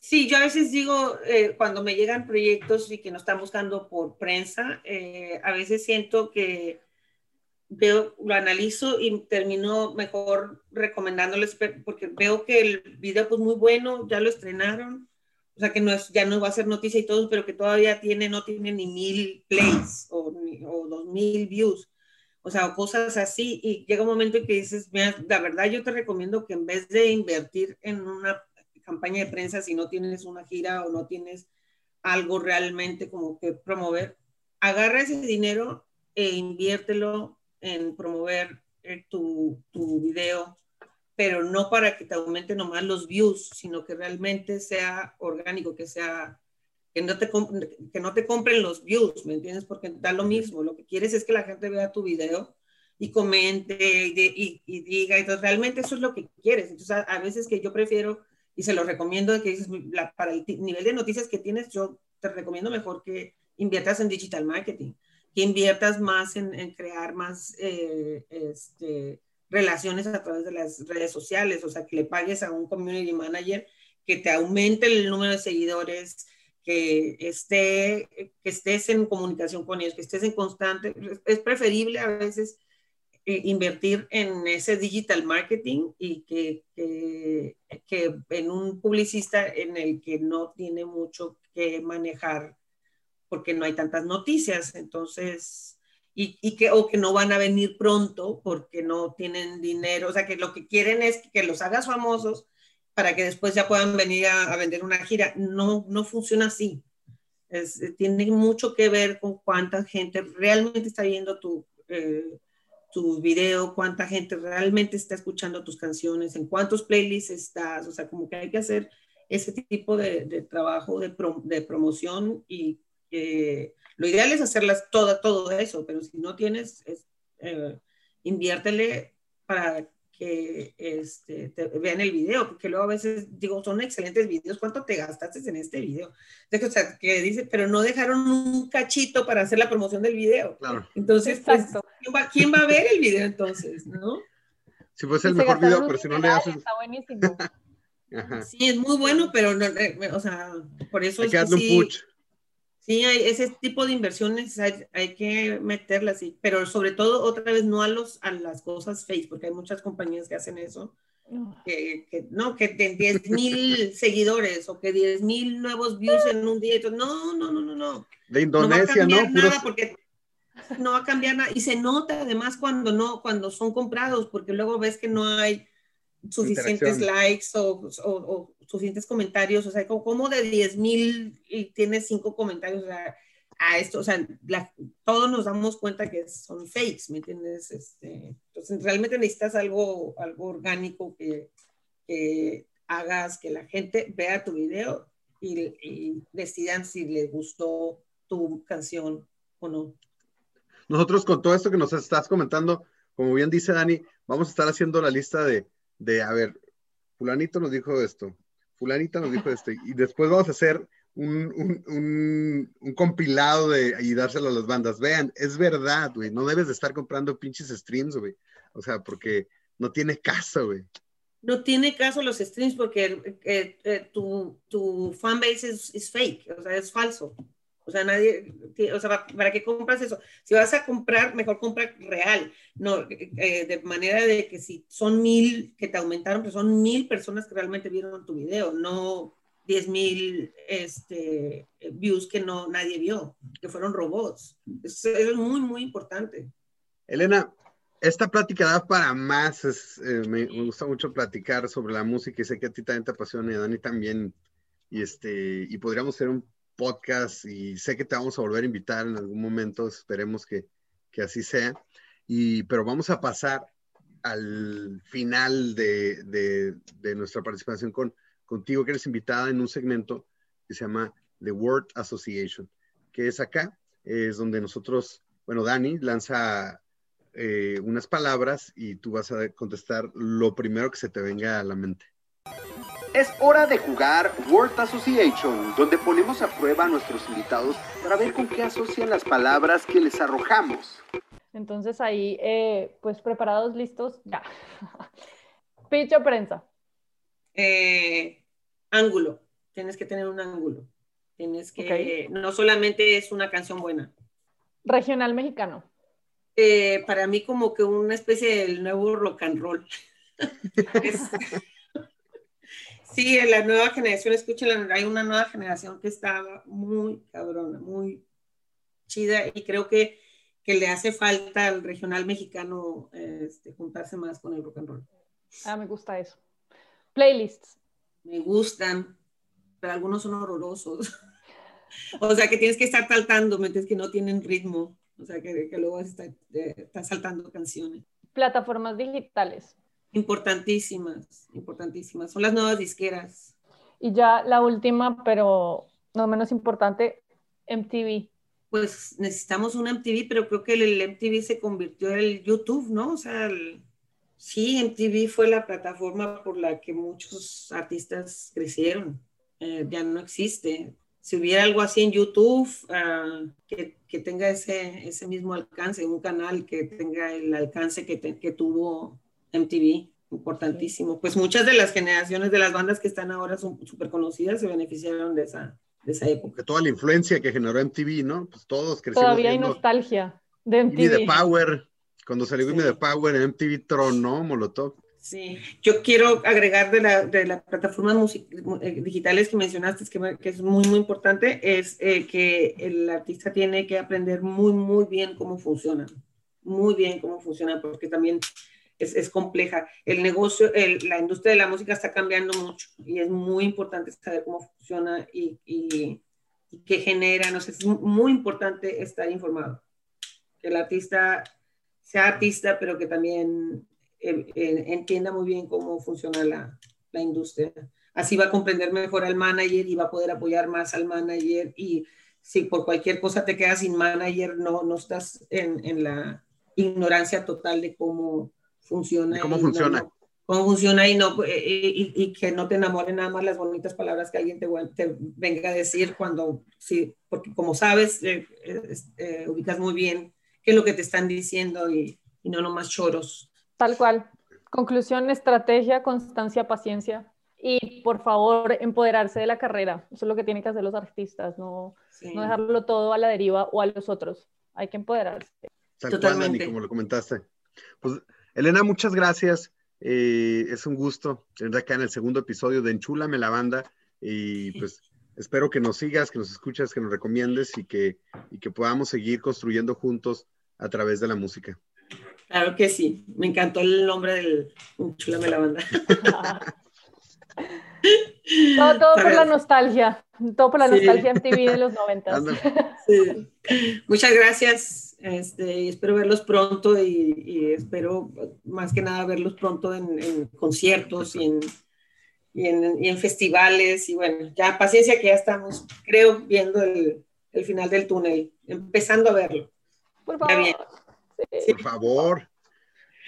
Sí, yo a veces digo, eh, cuando me llegan proyectos y que no están buscando por prensa, eh, a veces siento que veo, lo analizo y termino mejor recomendándoles, porque veo que el video pues muy bueno, ya lo estrenaron, o sea que no es, ya no va a ser noticia y todo, pero que todavía tiene, no tiene ni mil plays o, o dos mil views, o sea, cosas así, y llega un momento en que dices, mira, la verdad yo te recomiendo que en vez de invertir en una campaña de prensa si no tienes una gira o no tienes algo realmente como que promover, agarra ese dinero e inviértelo en promover eh, tu, tu video, pero no para que te aumente nomás los views, sino que realmente sea orgánico, que sea que no te que no te compren los views, ¿me entiendes? Porque da lo mismo, lo que quieres es que la gente vea tu video y comente y, de, y, y diga, entonces realmente eso es lo que quieres. Entonces a, a veces que yo prefiero y se lo recomiendo que dices, la, para el nivel de noticias que tienes, yo te recomiendo mejor que inviertas en digital marketing, que inviertas más en, en crear más eh, este, relaciones a través de las redes sociales, o sea, que le pagues a un community manager que te aumente el número de seguidores, que, esté, que estés en comunicación con ellos, que estés en constante. Es preferible a veces eh, invertir en ese digital marketing y que, que, en un publicista en el que no tiene mucho que manejar porque no hay tantas noticias, entonces, y, y, que, o que no van a venir pronto porque no tienen dinero, o sea, que lo que quieren es que los hagas famosos para que después ya puedan venir a, vender una gira. No, no funciona así. Es, tiene mucho que ver con cuánta gente realmente está viendo tu, eh, tu video, cuánta gente realmente está escuchando tus canciones, en cuántos playlists estás, o sea, como que hay que hacer ese tipo de, de trabajo de, de, promoción y lo ideal es hacerlas todo, todo eso, pero si no tienes, es, eh, inviértele para que este, te vean el video, porque luego a veces digo, son excelentes videos, ¿cuánto te gastaste en este video? O sea, que dice, pero no dejaron un cachito para hacer la promoción del video. Claro. Entonces, pues, ¿quién, va, ¿quién, va, a ver el video entonces, no? Si fuese el mejor video, pero si no le haces... Está buenísimo. Sí, es muy bueno, pero no, eh, o sea, por eso Hay es que sí, push. Sí, hay ese tipo de inversiones hay, hay, que meterlas, sí, pero sobre todo otra vez no a, los, a las cosas fake, porque hay muchas compañías que hacen eso, que, que no, que de 10 mil seguidores o que 10 mil nuevos views en un día, entonces, no, no, no, no, no. De Indonesia, no va a ¿no? cambiar nada porque no va a cambiar nada, y se nota además cuando no, cuando son comprados, porque luego ves que no hay suficientes likes o, o, o, suficientes comentarios, o sea, como, de 10 mil y tienes cinco comentarios, o sea, a esto, o sea, todos nos damos cuenta que son fakes, ¿me entiendes? Este, entonces, realmente necesitas algo, algo orgánico que, que hagas que la gente vea tu video y, y decidan si les gustó tu canción o no. Nosotros con todo esto que nos estás comentando, como bien dice Dani, vamos a estar haciendo la lista de, de, a ver, fulanito nos dijo esto, fulanita nos dijo esto, y después vamos a hacer un, un compilado de, y dárselo a las bandas. Vean, es verdad, güey, no debes de estar comprando pinches streams, güey. O sea, porque no tiene caso, güey. No tiene caso los streams porque eh, eh, tu, tu fanbase es, es fake, o sea, es falso. O sea, nadie, o sea, ¿para qué compras eso? Si vas a comprar, mejor compra real. No, eh, de manera de que si son mil que te aumentaron, pues son mil personas que realmente vieron tu video, no diez mil este, views que no nadie vio, que fueron robots. Eso, eso es muy, muy importante. Elena, esta plática da para más. Es, eh, me, me, gusta mucho platicar sobre la música y sé que a ti también te apasiona y a Dani también. Y, este, y podríamos hacer un podcast y sé que te vamos a volver a invitar en algún momento, esperemos que, que así sea. Y, pero vamos a pasar al final de, de, de, nuestra participación con, contigo, que eres invitada en un segmento que se llama The Word Association, que es acá, es donde nosotros, bueno, Dani lanza eh, unas palabras y tú vas a contestar lo primero que se te venga a la mente. Es hora de jugar Word Association, donde ponemos a prueba a nuestros invitados para ver con qué asocian las palabras que les arrojamos. Entonces ahí, eh, pues preparados, listos, ya. Pitch o prensa. Eh, ángulo. Tienes que tener un ángulo. Tienes que, okay. no solamente es una canción buena. Regional mexicano. Eh, para mí como que una especie del nuevo rock and roll. es, Sí, en la nueva generación, escuchen, hay una nueva generación que está muy cabrona, muy chida y creo que, que le hace falta al regional mexicano este, juntarse más con el rock and roll. Ah, me gusta eso. Playlists. Me gustan, pero algunos son horrorosos. o sea, que tienes que estar saltando, metes que no tienen ritmo. O sea, que, que luego estás está saltando canciones. Plataformas digitales. Importantísimas, importantísimas. Son las nuevas disqueras. Y ya la última, pero no menos importante, MTV. Pues necesitamos un MTV, pero creo que el MTV se convirtió en el YouTube, ¿no? O sea, el, sí, MTV fue la plataforma por la que muchos artistas crecieron. Eh, ya no existe. Si hubiera algo así en YouTube, uh, que, que, tenga ese, ese mismo alcance, un canal que tenga el alcance que, te, que tuvo MTV. importantísimo. Pues muchas de las generaciones de las bandas que están ahora son súper conocidas se beneficiaron de esa, de esa época. toda la influencia que generó MTV, ¿no? Pues todos crecimos Todavía hay nostalgia de MTV. Y de Power, cuando salió sí. de Power, MTV tronó Molotov. Sí, yo quiero agregar de, la, de las plataformas eh, digitales que mencionaste, que, que, es muy, muy importante, es eh, que el artista tiene que aprender muy, muy bien cómo funcionan, muy bien cómo funcionan, porque también es, es compleja. El negocio, el, la industria de la música está cambiando mucho y es muy importante saber cómo funciona y, y, y qué genera, no sé, es muy importante estar informado. Que el artista sea artista, pero que también entienda muy bien cómo funciona la, la, industria. Así va a comprender mejor al manager y va a poder apoyar más al manager. Y si por cualquier cosa te quedas sin manager, no, no estás en, en la ignorancia total de cómo funciona. ¿Cómo funciona? No, cómo funciona y, no, y, y, que no te enamoren nada más las bonitas palabras que alguien te, te venga a decir cuando, sí, porque como sabes, eh, eh, ubicas muy bien qué es lo que te están diciendo y, y no nomás choros. Tal cual. Conclusión, estrategia, constancia, paciencia. Y por favor, empoderarse de la carrera. Eso es lo que tienen que hacer los artistas, no, sí. no dejarlo todo a la deriva o a los otros. Hay que empoderarse. Tal Totalmente. cual, Dani, como lo comentaste. Pues, Elena, muchas gracias. Eh, es un gusto tener acá en el segundo episodio de Enchúlame la banda. Y pues espero que nos sigas, que nos escuches, que nos recomiendes y que, y que podamos seguir construyendo juntos a través de la música. Claro que sí, me encantó el nombre del Chulame la banda. todo, todo por la nostalgia, todo por la sí. nostalgia MTV de los noventas. Sí. Muchas gracias, este, espero verlos pronto y, y, espero más que nada verlos pronto en, en conciertos y en, y en, y en, festivales y bueno, ya paciencia que ya estamos, creo, viendo el, el final del túnel, empezando a verlo. Por favor. Ya bien. Sí. Por favor.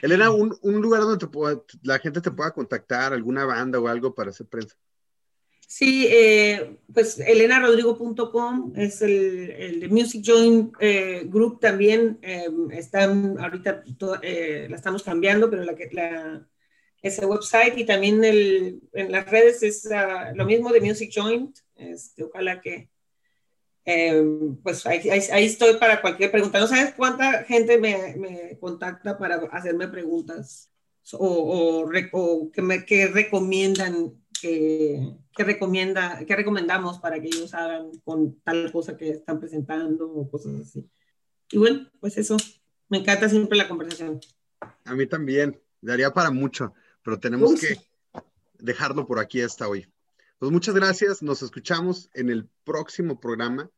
Elena, un, un lugar donde te pueda, la gente te pueda contactar, alguna banda o algo para hacer prensa. Sí, eh, pues elenarodrigo.com es el, el, Music Joint eh, Group también. Eh, están ahorita, eh, la estamos cambiando, pero la, la, ese website y también el, en las redes es uh, lo mismo de Music Joint. Este, ojalá que, eh, pues ahí, ahí, ahí, estoy para cualquier pregunta. No sabes cuánta gente me, me contacta para hacerme preguntas o, o, o que, me, que recomiendan, que, que, recomienda, que recomendamos para que ellos hagan con tal cosa que están presentando o cosas así. Y bueno, pues eso, me encanta siempre la conversación. A mí también, daría para mucho, pero tenemos Uy, que dejarlo por aquí hasta hoy. Pues muchas gracias, nos escuchamos en el próximo programa,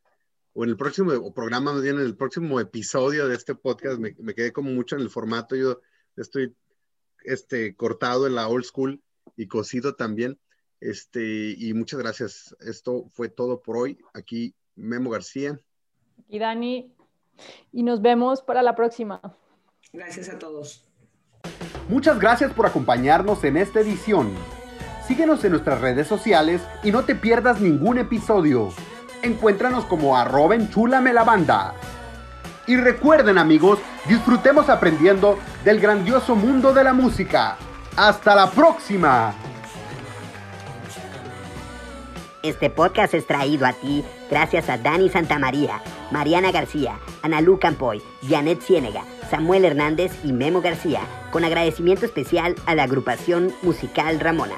o en el próximo o programa, más bien en el próximo episodio de este podcast. Me, me, quedé como mucho en el formato, yo estoy este, cortado en la old school y cocido también. Este, y muchas gracias. Esto fue todo por hoy. Aquí Memo García. Aquí Dani. Y nos vemos para la próxima. Gracias a todos. Muchas gracias por acompañarnos en esta edición. Síguenos en nuestras redes sociales y no te pierdas ningún episodio. Encuéntranos como arroba enchúlame la banda. Y recuerden amigos, disfrutemos aprendiendo del grandioso mundo de la música. ¡Hasta la próxima! Este podcast es traído a ti gracias a Dani Santamaría, Mariana García, Analú Campoy, Janet Ciénega, Samuel Hernández y Memo García, con agradecimiento especial a la agrupación musical Ramona.